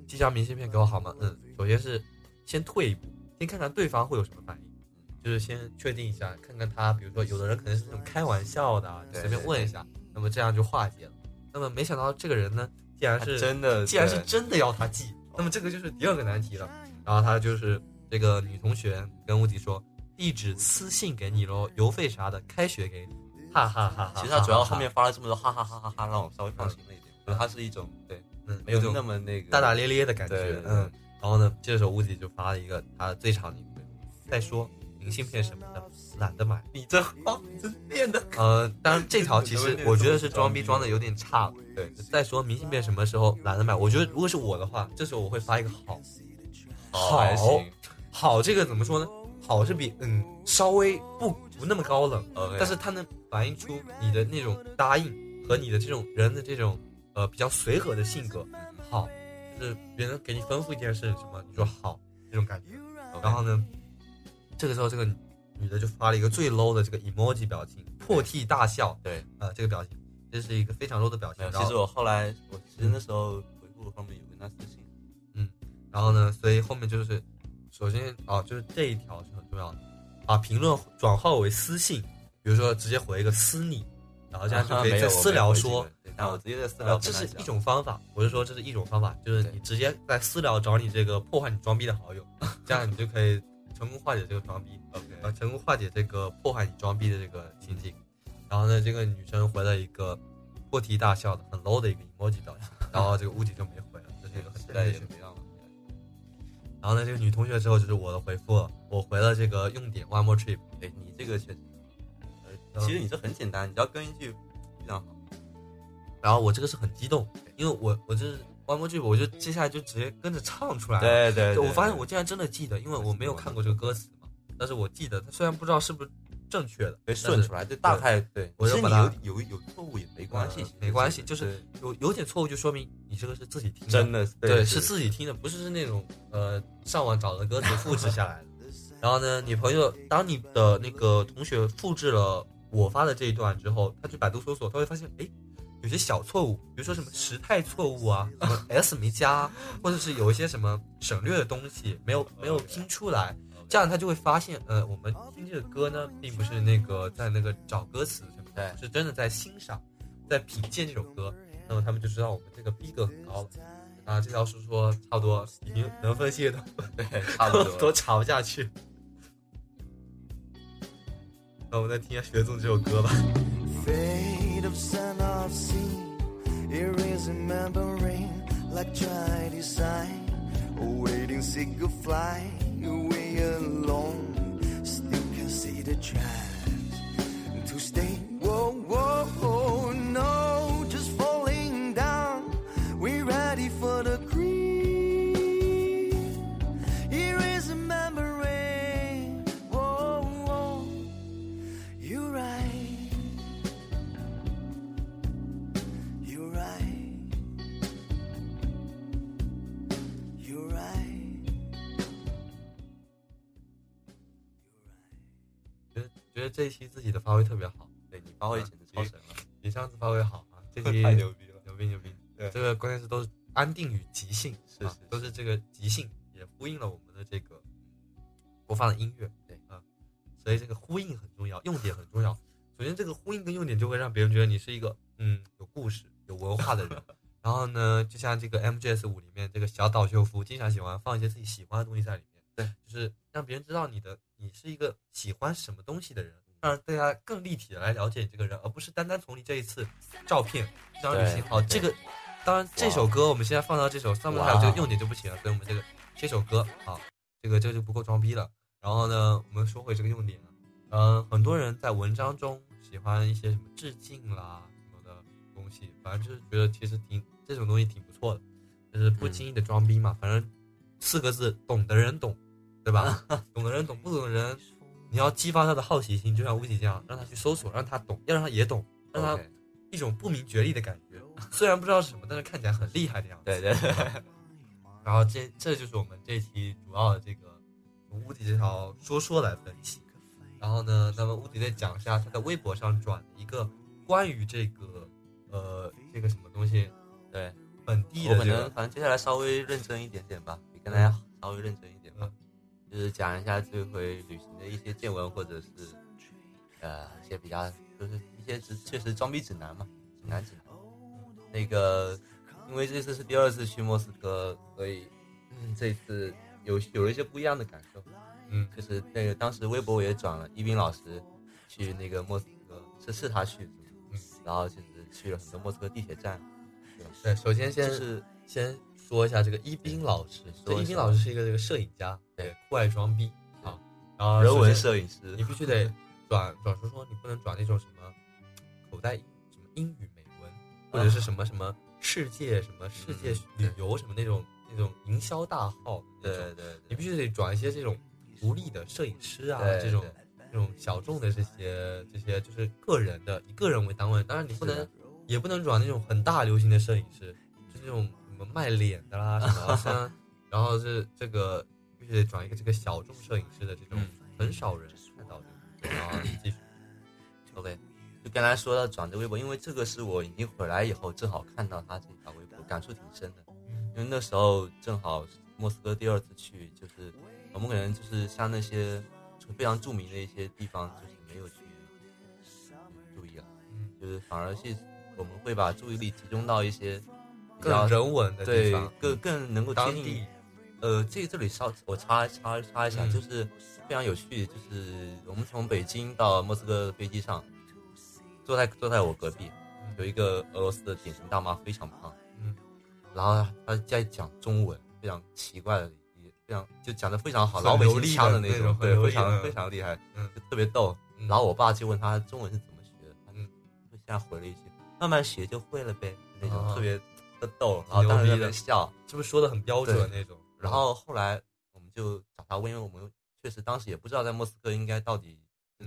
寄张明信片给我好吗？嗯，首先是先退一步，先看看对方会有什么反应，就是先确定一下，看看他，比如说有的人可能是那种开玩笑的随便问一下，那么这样就化解了。那么没想到这个人呢，既然是真的，既然是真的要他寄，那么这个就是第二个难题了。然后他就是这个女同学跟乌迪说，地址私信给你喽，邮费啥的开学给你，哈哈哈哈。其实他主要后面发了这么多哈哈哈哈哈，让我稍微放心了一点。我觉得他是一种对，嗯没有那么那个大大咧咧的感觉，嗯。然后呢，这时候乌迪就发了一个他最长的一个，再说明信片什么的懒得买。你这话你这变的，呃，当然这条其实我觉得是装逼装的有点差了。对，再说明信片什么时候懒得买，我觉得如果是我的话，这时候我会发一个好。好好这个怎么说呢？好是比嗯稍微不不那么高冷，，OK，但是它能反映出你的那种答应和你的这种人的这种呃比较随和的性格。好，就是别人给你吩咐一件事什么，你说好这种感觉。然后呢，这个时候这个女的就发了一个最 low 的这个 emoji 表情，破涕大笑。对，呃，这个表情，这是一个非常 low 的表情。其实我后来，我其实那时候回复后面有跟他私信，嗯然后呢，所以后面就是，首先啊，就是这一条是很重要的，把评论转化为私信，比如说直接回一个私你，然后这样就可以在私聊说，，我没有回这个对但我直接在私呃聊，这是一种方法，我是说这是一种方法，就是你直接在私聊找你这个破坏你装逼的好友，这样你就可以成功化解这个装逼，OK，呃，成功化解这个破坏你装逼的这个情景。然后呢，这个女生回了一个破涕大笑的很 low 的一个 emoji 表情，然后这个乌迪就没回了，这是一个很时代也正确的。然后呢，这个女同学之后就是我的回复了，我回了这个用点 one more trip，哎你这个确实，其实你这很简单，你只要跟一句非常好。然后我这个是很激动，因为我我就是 one more trip，我就接下来就直接跟着唱出来了。对对对，我发现我竟然真的记得，因为我没有看过这个歌词嘛，但是我记得，他虽然不知道是不是正确的，被但是顺出来，这大概对。我就把它有有有错误也没关系呃，没关系，就是有有点错误，就说明你这个是自己听的，真的对，是自己听的，不是是那种呃上网找的歌词复制下来的。然后呢，你朋友当你的那个同学复制了我发的这一段之后，他去百度搜索，他会发现，哎，有些小错误，比如说什么时态错误啊，什么 s 没加，或者是有一些什么省略的东西没有没有拼出来，这样他就会发现，呃，我们听这个歌呢，并不是那个在那个找歌词什么的，对是真的在欣赏。在品鉴这首歌，那么他们就知道我们这个逼格很高了。啊，这条叔说差不多已经能分析的 对，差不多。都查不下去。那我们再听一下学纵这首歌吧。Fate of sun of sea, here is like try design, awaiting sick of fly away alone. Still can see the chance to stay. Whoa, whoa, whoa, 觉得这一期自己的发挥特别好，对你发挥简直超神了，比上次发挥好啊！这 期太牛逼了。牛逼牛逼！对这个关键是都是安定与即兴，啊是是都是这个即兴，也呼应了我们的这个播放的音乐，对啊，所以这个呼应很重要，用点很重要。首先，这个呼应跟用点就会让别人觉得你是一个嗯有故事、有文化的人。然后呢，就像这个 MGS 五里面这个小岛秀夫经常喜欢放一些自己喜欢的东西在里面，对，就是让别人知道你的你是一个喜欢什么东西的人，让大家更立体的来了解你这个人，而不是单单从你这一次照片、这张旅行。好，这个当然这首歌我们现在放到这首上面还有这个用点就不行了，所以我们这个这首歌啊，这个这就不够装逼了。然后呢，我们说回这个用点嗯，呃，很多人在文章中喜欢一些什么致敬啦什么的东西，反正就是觉得其实挺这种东西挺不错的，就是不经意的装逼嘛。反正四个字，懂的人懂，对吧？懂的人懂，不懂的人，你要激发他的好奇心，就像乌迪这样，让他去搜索，让他懂，要让他也懂，让他一种不明觉厉的感觉。虽然不知道是什么，但是看起来很厉害的样子。对对对，然后这这就是我们这期主要的这个从乌迪这条说说来分析。然后呢，那么乌迪再讲一下他在微博上转的一个关于这个呃这个什么东西对，本地我可能的反正接下来稍微认真一点点吧，比刚才稍微认真一点就是讲一下这回旅行的一些见闻，或者是呃一些比较就是一些指确实装逼指南嘛，指南指南。那个因为这次是第二次去莫斯科，所以嗯这次有有了一些不一样的感受。嗯就是那个当时微博我也转了，一斌老师去那个莫斯科，是是他去的，嗯然后就是去了很多莫斯科地铁站，对，首先先是先说一下这个一斌老师，这一斌老师是一个这个摄影家，对。对，酷爱装逼啊，然后人文摄影师。你，必须得转转说说，你不能转那种什么口袋什么英语美文，或者是什么什么世界什么世界旅游什么那种那种营销大号对，对对，你必须得转一些这种独立的摄影师啊，这种这种小众的这些这些就是个人的以个人为单位，当然你不能也不能转那种很大流行的摄影师，就是那种什么卖脸的啦 什么像，然后是这个必须得转一个这个小众摄影师的这种嗯很少人看到的，然后继续。OK，就刚才说到转这微博，因为这个是我已经回来以后正好看到他这条微博，感触挺深的。因为那时候正好莫斯科第二次去，就是我们可能就是像那些非常著名的一些地方，就是没有去嗯注意了，嗯就是反而是我们会把注意力集中到一些比更人文的地对方，更更能够贴近呃，这这里稍我插插插一下，嗯。就是非常有趣，就是我们从北京到莫斯科的飞机上，坐在坐在我隔壁有一个俄罗斯的典型大妈，非常胖，嗯，然后她在讲中文，非常奇怪的，也非常就讲的非常好，老北京腔的那种，对，非常非常厉害，嗯。就特别逗。嗯。然后我爸就问他中文是怎么学的，他就嗯。就现在回了一句，慢慢学就会了呗，那种啊特别特逗，然后当时在那边笑。是不是说的很标准对那种？然后后来我们就找他问，因为我们确实当时也不知道在莫斯科应该到底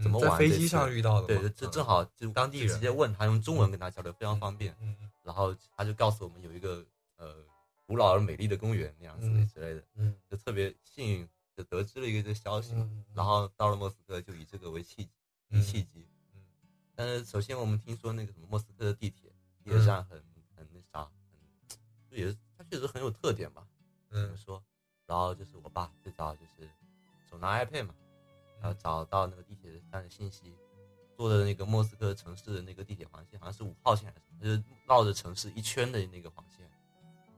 怎么玩、嗯在飞机上遇到的，对，这嗯正好就当地人直接问他用中文跟他交流，非常方便。然后他就告诉我们有一个呃古老而美丽的公园那样子之类的，嗯就特别幸运就得知了一个这个消息。嗯，然后到了莫斯科，就以这个为契机，契机。嗯但是首先我们听说那个什么莫斯科的地铁地嗯铁站很也是他确实很有特点吧。怎么嗯说？然后就是我爸最早就是手拿 iPad 嘛，然后找到那个地铁站的信息，坐的那个莫斯科城市的那个地铁环线，好像是五号线还是什么，就是绕着城市一圈的那个环线，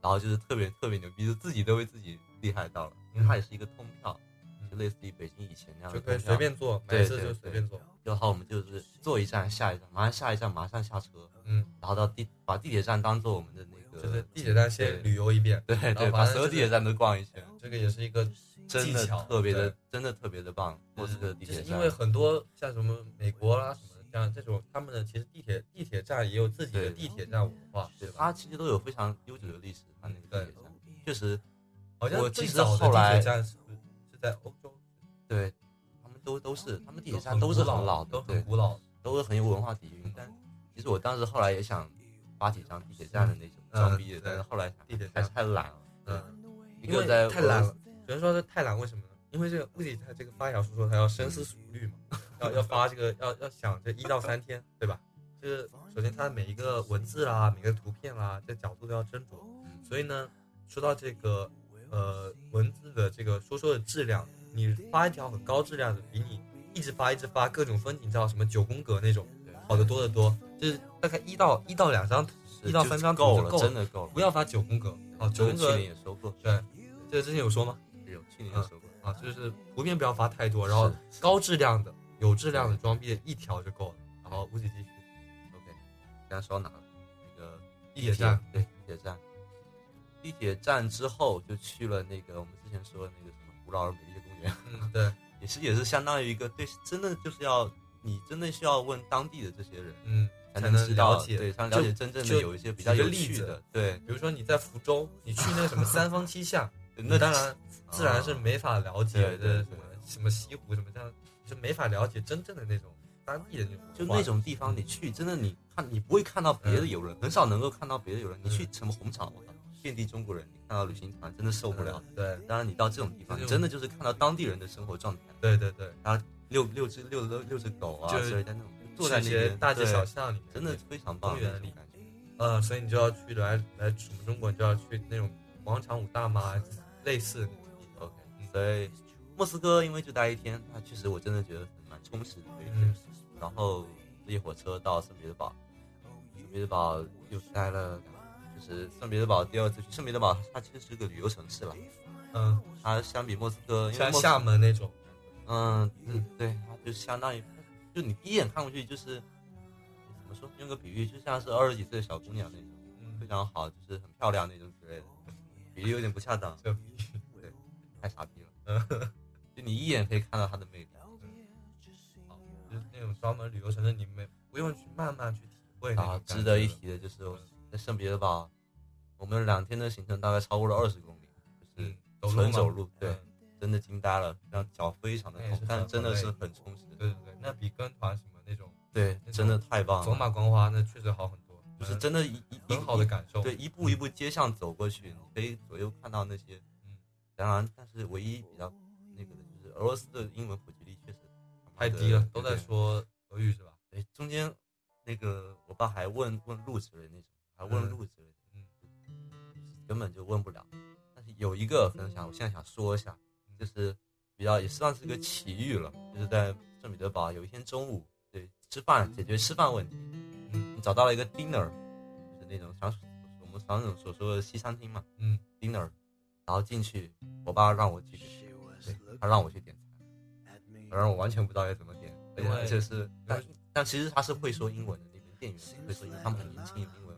然后就是特别特别牛逼，就自己都为自己厉害到了，因为它也是一个通票，就类似于北京以前那样的就可以随便坐，买一次就随便坐。然后我们就是坐一站下一站，马上下一站马上下车，嗯，然后到地把地铁站当做我们的那个，就是地铁站先旅游一遍，对对对，把所有地铁站都逛一圈，这个也是一个真的特别的，真的特别的棒。莫斯科地铁站，就是因为很多像什么美国啦什么的这样这种，他们的其实地铁地铁站也有自己的地铁站文化，对对吧？它其实都有非常悠久的历史，它那个地铁站确实，好像我其实后来是是在欧洲，对他们都都是他们地铁站都是很老的，都很古老。都是很有文化底蕴。但其实我当时后来也想发几张地铁站的那种装逼但是后来想地铁还是太懒了，嗯，一因为个在太懒了。只能说是太懒，为什么呢？因为这个物理它这个发小说说他要深思熟虑嘛，要要发这个要要想这一到三天，对吧？就是首先它每一个文字啦，每个图片啦，这角度都要斟酌。所以呢，说到这个呃文字的这个说说的质量，你发一条很高质量的，比你一直发一直发各种风景照，什么九宫格那种好的多得多。就是大概一到一到两张图，是一到三张图够了，真的够了。不要发九宫格。哦，九宫格去年也说过，对，这个之前有说吗？有去年也说过。啊，就是图片不要发太多，然后高质量的、有质量的装逼一条就够了。然后无极继续，OK，刚才说到哪了？那个地铁站，对，地铁站。地铁站之后就去了那个我们之前说的那个什么古老而美丽的公园，嗯，对，也是也是相当于一个对，真的就是要你真的需要问当地的这些人，嗯，才才能了解对，才能了解真正的有一些比较有趣的，对，比如说你在福州，你去那个什么 三坊七巷，那当然自然是没法了解的什么什么西湖什么这样，就没法了解真正的那种当地的那种，就那种地方，你去真的你看你不会看到别的游人，很少能够看到别的游人。你去什么红场，我靠，遍地中国人，你看到旅行团真的受不了。嗯。对当然，你到这种地方，你真的就是看到当地人的生活状态，对对对，然后遛遛只遛遛遛只狗啊就是之类的那种，就坐在那些大街小巷里面，真的非常棒公园里。呃，所以你就要去来来我们中国，你就要去那种广场舞大妈类似。OK，所以莫斯科因为就待一天，那确实我真的觉得蛮充实的一天。嗯然后坐一火车到圣彼得堡，圣彼得堡又待了，就是圣彼得堡第二次去圣彼得堡，它其实是个旅游城市了。嗯，它相比莫斯科，因为像厦门那种，嗯嗯对，它就相当于，就你第一眼看过去就是怎么说，用个比喻，就像是二十几岁的小姑娘那种，非嗯，常好，就是很漂亮那种之类的，比喻有点不恰当，对太傻逼了。嗯，就你一眼可以看到它的魅力。就是那种专门旅游城市，你们不用去慢慢去体会啊值得一提的就是在圣彼得堡，我们两天的行程大概超过了二十公里，就是纯走路，对，嗯真的惊呆了，让脚非常的痛但真的是很充实，对对对，那比跟团什么那种对，真的太棒了走，马观花那确实好很多，就是真的一一一很好的感受。对，一步一步街巷走过去，你可以左右看到那些，嗯，当然，但是唯一比较那个的就是俄罗斯的英文普及率确实太低了，都在说俄语是吧？对，中间那个我爸还问问路之类那种，还问嗯路之类的，嗯，根本就问不了。但是有一个分享，我现在想说一下，就是比较也算是个奇遇了，就是在圣彼得堡有一天中午，对吃饭解决吃饭问题，嗯找到了一个 dinner，就是那种常我们常种所说的西餐厅嘛嗯，dinner，然后进去，我爸让我去，对他让我去点餐，然后我完全不知道该怎么点，而且因为而且是但但其实他是会说英文的，那边店员会说英文，他们很年轻，英文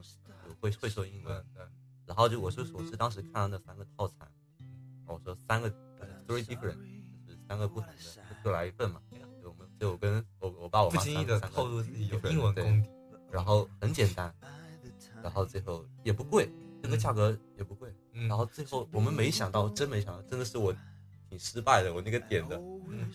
有会会说英文。对，然后就我是我是当时看到那三个套餐，我说三个 three different，就是三个不同的，各来一份嘛。就我们就我跟我我爸我妈不经意的三个透露自己有英文功底，然后很简单，然后最后也不贵，那个价格也不贵。嗯，然后最后我们没想到，真没想到，真的是我挺失败的，我那个点的，嗯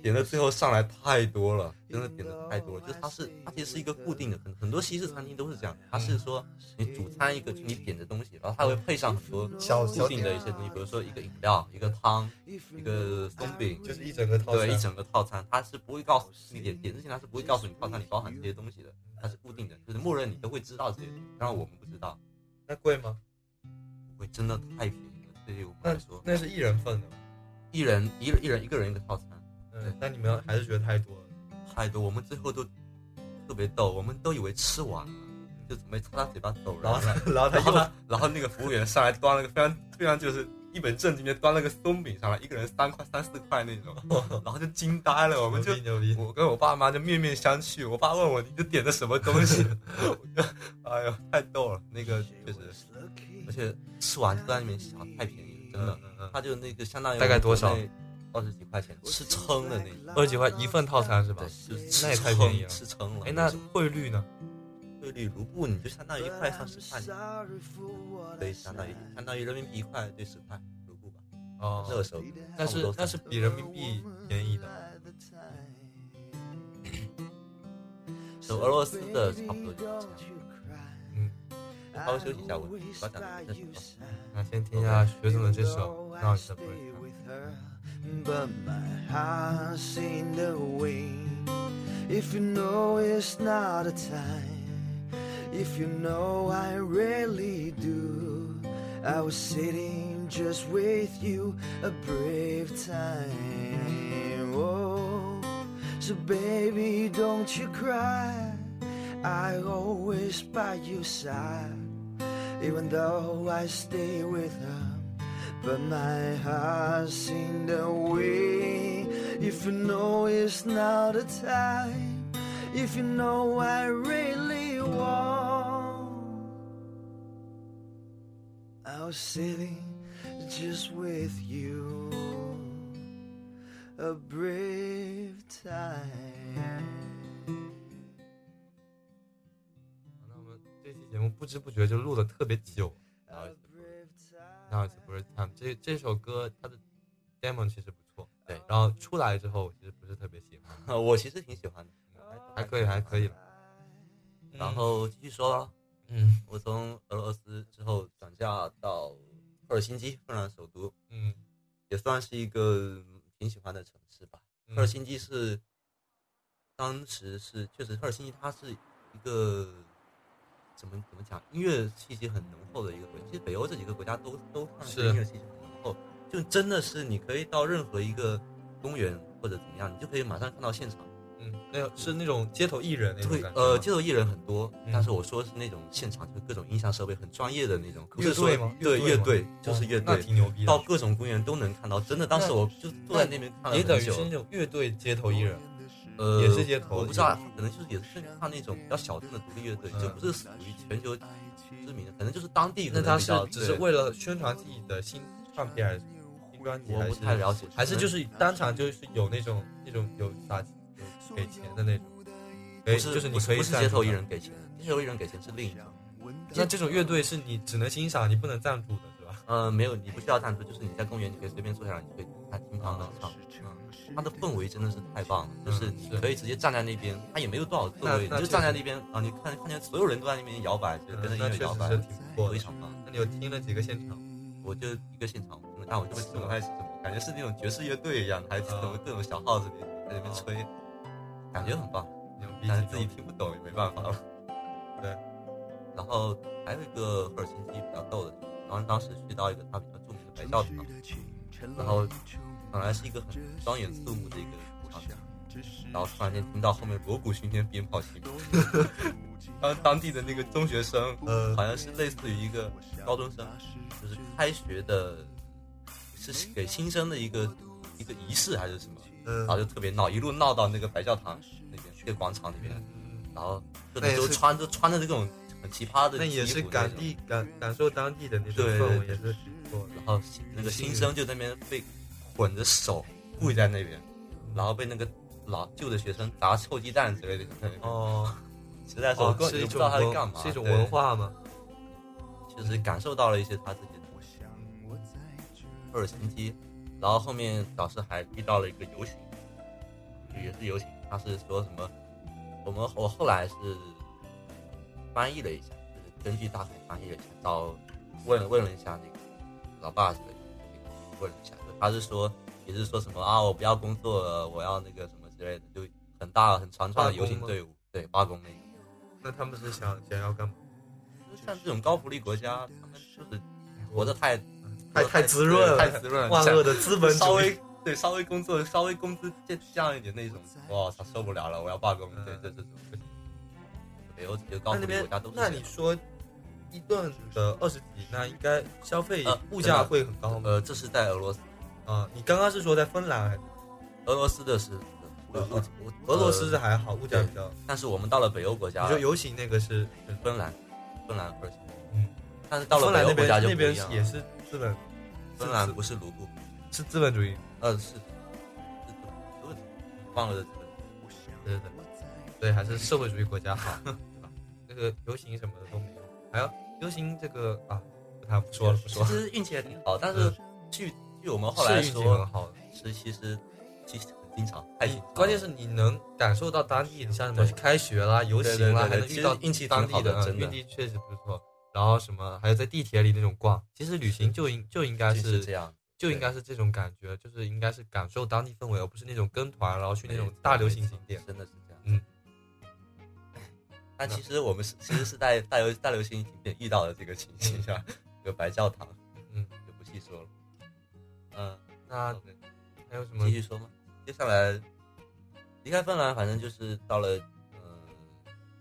点的最后上来太多了，真的点的太多了。就是它是它其实是一个固定的，很很多西式餐厅都是这样，它是说你主餐一个，就你点的东西，然后它会配上很多小固定的一些东西，比如说一个饮料、一个汤、一个松饼，就是一整个套餐，对，一整个套餐，它是不会告诉你点点之前，它是不会告诉你套餐里包含这些东西的，它是固定的，就是默认你都会知道这些东西，当然我们不知道，那贵吗？贵真的太便宜了，对于我们那来说，那是一人份的吗，一人一人一人一个人一个套餐，嗯，但你们还是觉得太多了，太多，我们最后都特别逗，我们都以为吃完了，就准备擦擦嘴巴走人然后了。然后他然后呢，然后那个服务员上来端了个非常非常就是一本正经的端了个松饼上来，一个人三块三四块那种，然后就惊呆了，我们就我跟我爸妈就面面相觑。我爸问我你这点的什么东西，我就哎呦太逗了，那个确实，而且吃完就在那边想太便宜了，真的，嗯嗯他就那个相当于大概多少？二十几块钱，吃撑的那种。二十几块一份套餐是吧对，？就是那也太便宜了吃撑了。哎，那汇率呢？汇率卢布你就相当于一块上十块，对，相当于相当于人民币一块对十块卢布吧。那哦个，时候，但是差不多那是比人民币便宜的。就俄罗斯的差不多就是这样。嗯，稍微休息一下，我我要讲的是什么？那先听一下学总的这首《Now Is the Break》。 But my heart's in the wind. If you know it's not a time, if you know I really do, I was sitting just with you a brave time. Oh, so baby, don't you cry. I always by your side, even though I stay with her. But my heart's in the way. If you know it's not a time, if you know I really want, I was sitting just with you, a brave time. 节目不知不觉就录了特别久。A brave Now time. Is the Break Time 这这首歌它的 demo 其实不错，对然后出来之后我其实不是特别喜欢，我其实挺喜欢的，还可以还可以了。然后继续说了，嗯我从俄罗斯之后转嫁到赫尔辛基，芬兰首都，嗯也算是一个挺喜欢的城市吧。嗯赫尔辛基是当时是确实，赫尔辛基它是一个怎么怎么讲，音乐气息很浓厚的一个国家。其实北欧这几个国家都都算是是音乐气息很浓厚，就真的是你可以到任何一个公园或者怎么样，你就可以马上看到现场。嗯，那种是那种街头艺人那种对。呃，街头艺人很多，嗯但是我说是那种现场，就是各种音响设备很专业的那种，不是说乐队吗对，乐队就是乐队那队，挺牛逼的到各种公园都能看到。真的，当时我就坐在那边看了也等很久。于是那种乐队街头艺人。呃，也是街头我不知道，可能就是也是看那种比较小众的独立乐队，嗯就不是属于全球知名的，可能就是当地那他。是只是为了宣传自己的新唱片还是新专辑？我不太了解，还是就是当场就是有那种那种有撒有给钱的那种，不是就是你可以不是街头艺人给钱，街头艺人给钱是另一种。那这种乐队是你只能欣赏，你不能赞助的是吧？嗯，没有，你不需要赞助，就是你在公园，你可以随便坐下来，你可以他听他们唱。嗯，它的氛围真的是太棒了，就是你可以直接站在那边，它也没有多少座位，你就站在那边啊，你看看见所有人都在那边摇摆，就跟着音乐摇摆。非常棒。那你有听了几个现场？我就一个现场，但我就会听不太清楚，感觉是那种爵士乐队一样，还什么各种小号子在那边吹，感觉很棒。牛逼！但是自己听不懂也没办法了。对，然后还有一个赫尔辛基比较逗的，然后当时去到一个他比较著名的白教堂，然后本来是一个很庄严肃穆的一个场景，然后突然间听到后面锣鼓喧天，鞭炮齐鸣，当当地的那个中学生，呃好像是类似于一个高中生，就是开学的，是给新生的一个一个仪式还是什么，嗯然后就特别闹，一路闹到那个白教堂那边，那个广场里面，然后各那也是种都穿着穿着这种很奇葩的那也是衣服感地感感受当地的那种氛围，也是。然后那个新生就在那边被混着手跪在那边，然后被那个老旧的学生砸臭鸡蛋之类的，哦，实在是我哦根本就不知道他在干嘛，是一种文，化吗？就是感受到了一些他自己的东西。赫尔辛基，然后后面导师还遇到了一个游行，也是游行，他是说什么？我们我后来是翻译了一下，就是根据大概翻译了一下，到问问了一下那个老爸之类的，问了一下，就他是说也是说什么啊，我不要工作了，我要那个什么之类的，就很大很长串的游行队伍，对，罢工那个。那他们是想想要干嘛？就是像这种高福利国家，他们就是活得太太太滋润了太滋润了，万恶的资本主义稍微对稍微工作稍微工资降降一点那种，哇，他受不了了，我要罢工，对，这这种不行。北欧这些高福利国家都是这。那你说一顿的二十几，那应该消费呃物价会很高吗？呃，这是在俄罗斯，啊，你刚刚是说在芬兰还是？俄罗斯的是俄罗斯是呃还好，物价比较。但是我们到了北欧国家，你说游行那个是，芬兰，芬兰而且，嗯，但是到了北欧国家就边那边也是资本，芬兰不是卢布，是资本主义。呃是是是忘了的资本对对对，对，还是社会主义国家好。啊这个游行什么的都没有，还要游行这个啊，不谈不说了不说了。其实运气也挺好，但是据据我们后来是运气很说，好的，是其实其实很经常，太经常关键是你能感受到当地，你像什么对开学啦、游行啦，还能遇到运气挺当地好的运气确实不错。然后什么，还有在地铁里那种逛，其实旅行就应就应该是这样。就应该是这种感觉，就是应该是感受当地氛围，而不是那种跟团然后去那种大流行景点。真的是这样。嗯，但其实我们是其实是在大流大流行景点遇到的这个情形下，这个白教堂，嗯，就不细说了。嗯，那还有什么继？续说吗？接下来离开芬兰，反正就是到了嗯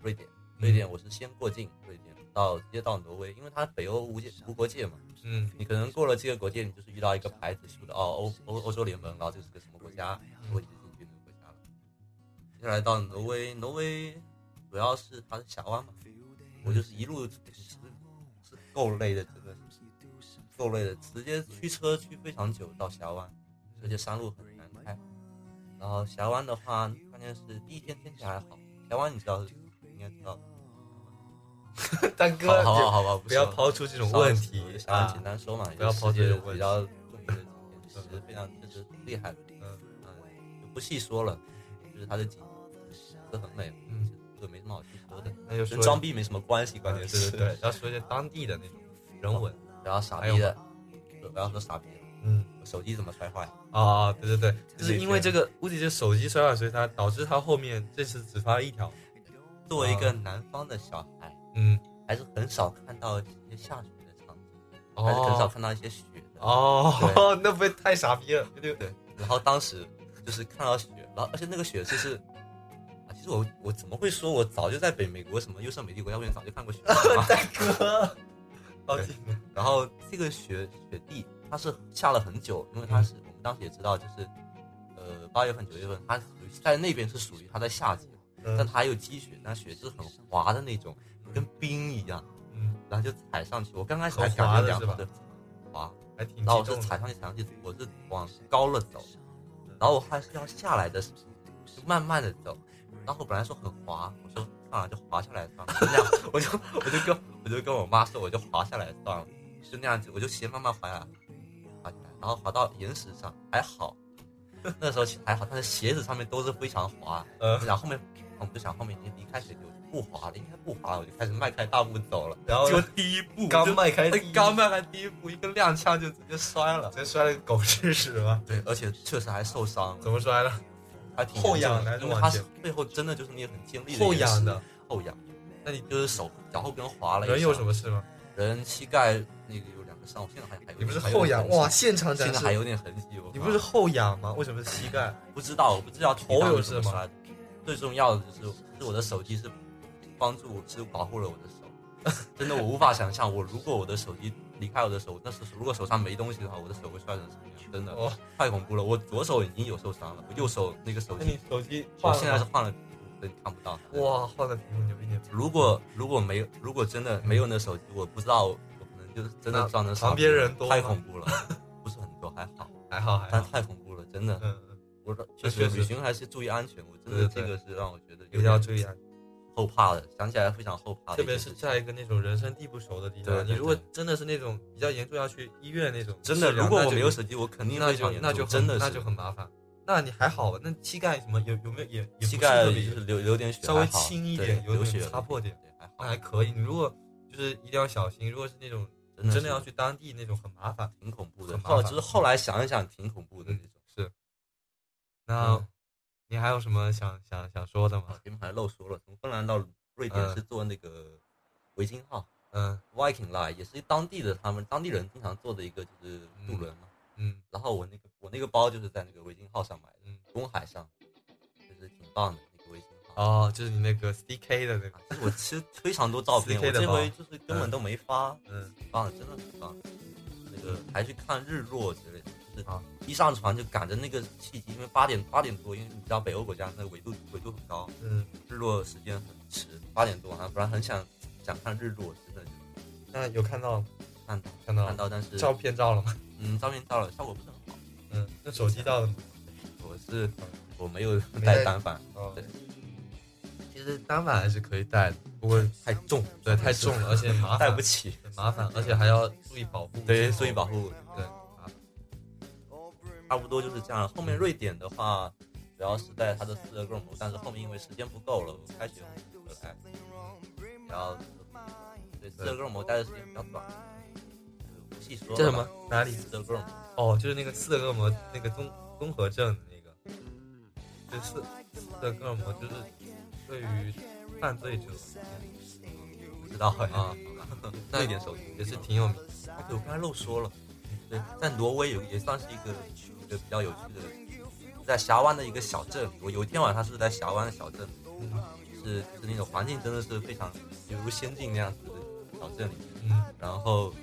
瑞典。瑞典我是先过境瑞典，到直接到挪威，因为它北欧无界无国界嘛。嗯你可能过了这个国界，你就是遇到一个牌子说的哦欧欧欧洲联盟，然后这是个什么国家，然后你是进去那个国家了。接下来到挪威，挪威主要是它是峡湾嘛，我就是一路是是够累的，真的是够累的，直接驱车驱非常久到峡湾，而且山路很难开。然后峡湾的话，关键是第一天天气还好，峡湾你知道应该知道。大哥，好好好吧，不要抛出这种问题啊简！单说嘛，不要抛世界这种问题比较著名的景点，其实非常确实厉害的，嗯嗯，就不细说了，就是它的景是很美，嗯，这个没什么好细说的，那就跟装逼没什么关系，关键是对对对，要说一些当地的那种人文。然后傻逼的，不要说傻逼了，嗯我手机怎么摔坏？啊，对对对，就是因为这个，估计是手机摔坏，所以他导致他后面这次只发了一条。作为一个南方的小孩，嗯，还是很少看到一些下雪的场景，哦还是很少看到一些雪的。哦，那不会太傻逼了？对对对，然后当时就是看到雪，然后而且那个雪就是，啊，其实我我怎么会说，我早就在北美国什么优胜美地国家公园早就看过雪了 大哥，好对听。然后这个雪雪地它是下了很久，因为它是、我们当时也知道，就是呃八月份九月份，它属于在那边是属于它在夏季，但嗯它有积雪，那雪是很滑的那种，跟冰一样，嗯，然后就踩上去，我刚开始还感觉凉的滑，还挺然后我激动的。是踩上去踩上去，我是往高了走，然后我还是要下来的慢慢的走。然后我本来说很滑，我说算了就滑下来算了，就那样，我就我就跟我就跟我妈说，我就滑下来算了，就那样子，我就先慢慢滑下来，滑下来，然后滑到岩石上还好，那时候还好，但是鞋子上面都是非常滑，呃，然后后面我们就想后面已经离开雪地，我就不滑了，应该不滑了，我就开始迈开大步走了，然后就第一步刚迈开刚迈开第一步，一个踉跄就直接摔了。直接摔了个狗吃屎吧？对，而且确实还受伤了，怎么摔的？还挺后仰的因为它是背后真的就是那个很尖利的后仰的，后仰。那你就是手脚后跟滑了一下，人有什么事吗？人膝盖那个有两个伤，我现在还还有你不是后仰哇？现场现在还有点痕迹，哦你不是后仰吗？为什么是膝盖？不知道，我不知道头有事吗是摔的。最重要的就是，是我的手机是帮助是保护了我的手，真的我无法想象，我如果我的手机离开我的手，那是如果手上没东西的话，我的手会摔成什么样？真的哦，太恐怖了。我左手已经有受伤了，我右手那个手机手机我现在是换了屏幕，所以你看不到。哇，换了屏幕牛逼牛逼！如果如果没有，如果真的没有那手机，我不知道，我可能就是真的撞成旁边人多太恐怖了，不是很多，还好，还好还好但，太恐怖了，真的。嗯嗯，我说确确实实旅行还是注意安全，我真的这个是让我觉得一定要注意啊，后怕的，想起来非常后怕的特。别是在一个那种人生地不熟的地方，对对你如果真的是那种比较严重要去医院那种，真的，如果我没有手机，我肯定那就那就很真的是那就很麻烦。那你还好吧？那膝盖什么有有没有也膝盖就是流流点血稍微轻一点有血擦破点对还还可以。你如果就是一定要小心，如果是那种真的要去当地那种很麻烦。挺恐怖的。后就是后来想一想，挺恐怖的那种。是，那嗯你还有什么想想想说的吗啊？前面还漏说了，从芬兰到瑞典嗯是坐那个维京号。嗯 Viking Line 也是当地的，他们当地人经常坐的一个就是渡轮嘛。嗯然后我那个我那个包就是在那个维京号上买的，嗯公海上，就是挺棒的那个维京号。哦，就是你那个 CK 的那个，我其实非常多照片，4K 的吧我这回就是根本都没发，嗯，棒的真的很棒。那个还去看日落之类的，就是啊一上船就赶着那个契机，因为八点八点多，因为你知道北欧国家那个纬度纬度很高，嗯，日落时间很迟，八点多啊，不然很想想看日落，真的就那有看到看到看到看到，但是照片照了吗？嗯照片照了，效果不是很好。嗯，那手机照了吗？我是我没有带带单反，哦对，其实单反还是可以带的，不过太重，对太重了，而且麻烦，带不起。很麻烦，而且还要注意保护。对，注意保护差不多就是这样。后面瑞典的话，主要是在他的四个 Grom，但是后面因为时间不够了，我开学回来，然后对四个 Grom 待的时间比较短，不细说。这什么哪里？四个 Grom？哦，就是那个四个哥尔摩那个综综合症的那个，就是斯德哥尔摩就是对于犯罪者不知道哎啊，那瑞典首都也是挺有名。对，我刚才漏说了，对，在挪威有也算是一个一个比较有趣的，在峡湾的一个小镇里。我有一天晚上是在峡湾的小镇，嗯是是那种环境真的是非常犹如仙境那样子的小镇里面。嗯然后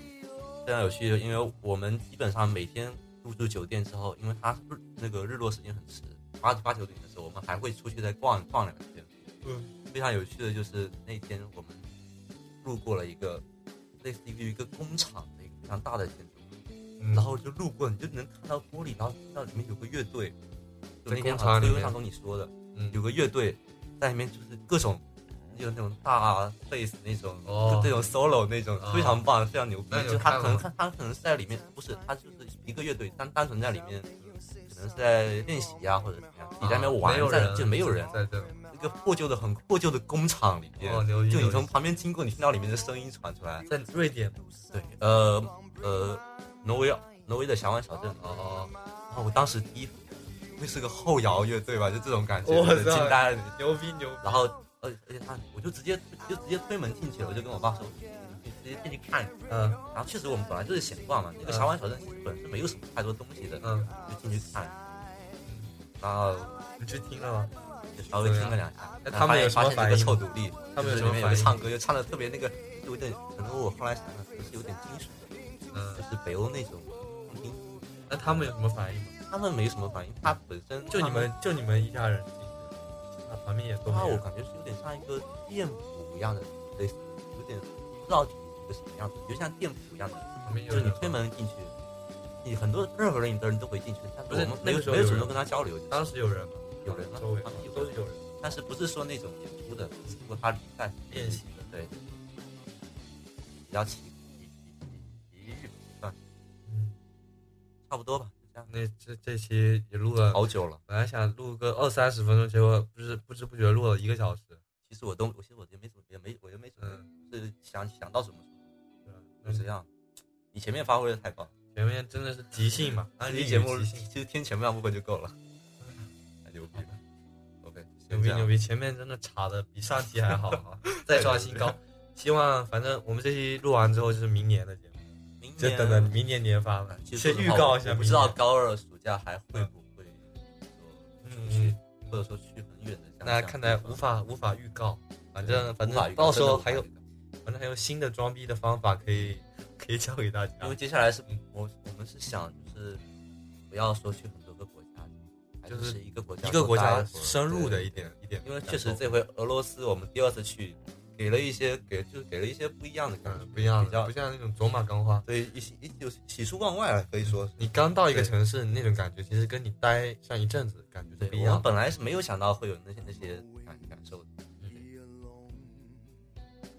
非常有趣，因为我们基本上每天入住酒店之后，因为它日那个日落时间很迟，八八九点的时候，我们还会出去再逛逛两天。嗯非常有趣的就是那天我们路过了一个类似于一个工厂的一个非常大的建筑，嗯，然后就路过，你就能看到玻璃，然后听到里面有个乐队，就在那天工厂里面推文上跟你说的，嗯。有个乐队在里面，就是各种有那种大 bass 那种，哦。就这种 solo 那种，哦非常棒，非常牛逼就他可能看他可能是在里面，不是他就是一个乐队，单单纯在里面，可能是在练习啊、或者怎么样，你在那边玩，在就没有人，在这。一个破旧的很破旧的工厂里面，就你从旁边经过，你听到里面的声音传出来。在瑞典对，呃呃，挪威挪威的峡湾小镇，哦，然后我当时第一会是个后摇乐队吧，就这种感觉，我真的惊呆了。牛逼牛逼！然后呃，而且他我就直接就直接推门进去了，我就跟我爸说，你直接进去看。嗯然后确实我们本来就是闲逛嘛，那个峡湾小镇其实本身没有什么太多东西的，嗯，就进去看。然后你去听了吗？就稍微听了两下，那他们有什么发现是反应吗个臭独立，他们有就是里面有什么反应唱歌，就唱的特别那个，就有点，可能我后来想想，可能是有点金属的，嗯就，是北欧那种听那他们有什么反应吗？他们没什么反应，他本身就你们就你们一家人，那旁边也都他们，没人我感觉是有点像一个店铺一样的，类似，有点不知道一个什么样子，就像店铺一样的，旁边有就是你推门进去，你很多任何人的人都可以进去，但不是我们没有那个时候没有主动跟他交流，当时有人吗？有人吗周围他们有都是有人但是不是说那种演出的，只不过他离在练习的，对，比较奇奇不多吧，就这样，那这这期也录了，好久了。本来想录个二三十分钟，结果不是不知不觉录了一个小时。其实我都，我其实我也没怎么，也没，我也没怎么，嗯，是想想到什么对吧就这样。你前面发挥的太棒，前面真的是即兴嘛，安利这期节目其实听前半部分就够了，太牛逼了。OK，牛逼牛逼，前面真的查的比上期还好啊，再刷新高。希望反正我们这期录完之后就是明年的明年就等着明年年发了。其实先预告一下，不知道高二暑假还会不会嗯说出去，或者说去很远的。那看来无法无法预告，反正反正到时候还有反正还有新的装逼的方法可以 可以教给大家因为。接下来是我我们是想就是不要说去很多个国家，就是是一个国家一个国家深入的一点一点，因为确实这回俄罗斯我们第二次去，给了一些给就是给了一些不一样的感觉嗯，不一样比较的，不像那种走马观花。对一喜一就喜出望外了，可以说是。你刚到一个城市，那种感觉其实跟你待上一阵子感觉是对，不一样。我们本来是没有想到会有那些那些感感受的。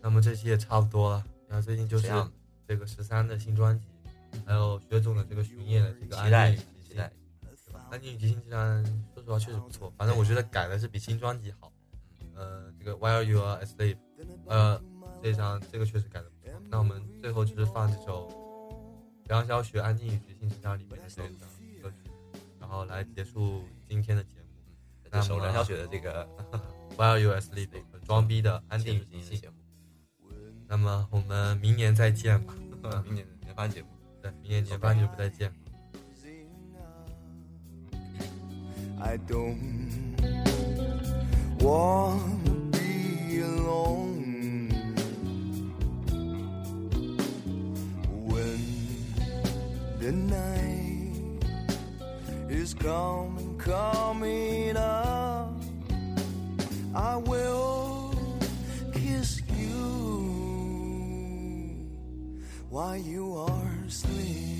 那么这期也差不多了，然后最近就是这个十三的新专辑，还有薛总的这个巡演的这个安静期待？安静与即兴这张说实话确实不错，反正我觉得改的是比新专辑好。呃，这个 While You Are Asleep，呃，这张这个确实改的不错。那我们最后就是放这首梁晓雪《安静与决心》这张里面的这张歌曲，然后来结束今天的节目。那首梁晓雪的这个 While You Are Asleep 装逼的安静与决心。节目，那么我们明年再见吧。明年的年番节目。对，明年年番就不再见。I don't won't alone when the night is coming, coming up. I will kiss you while you are asleep.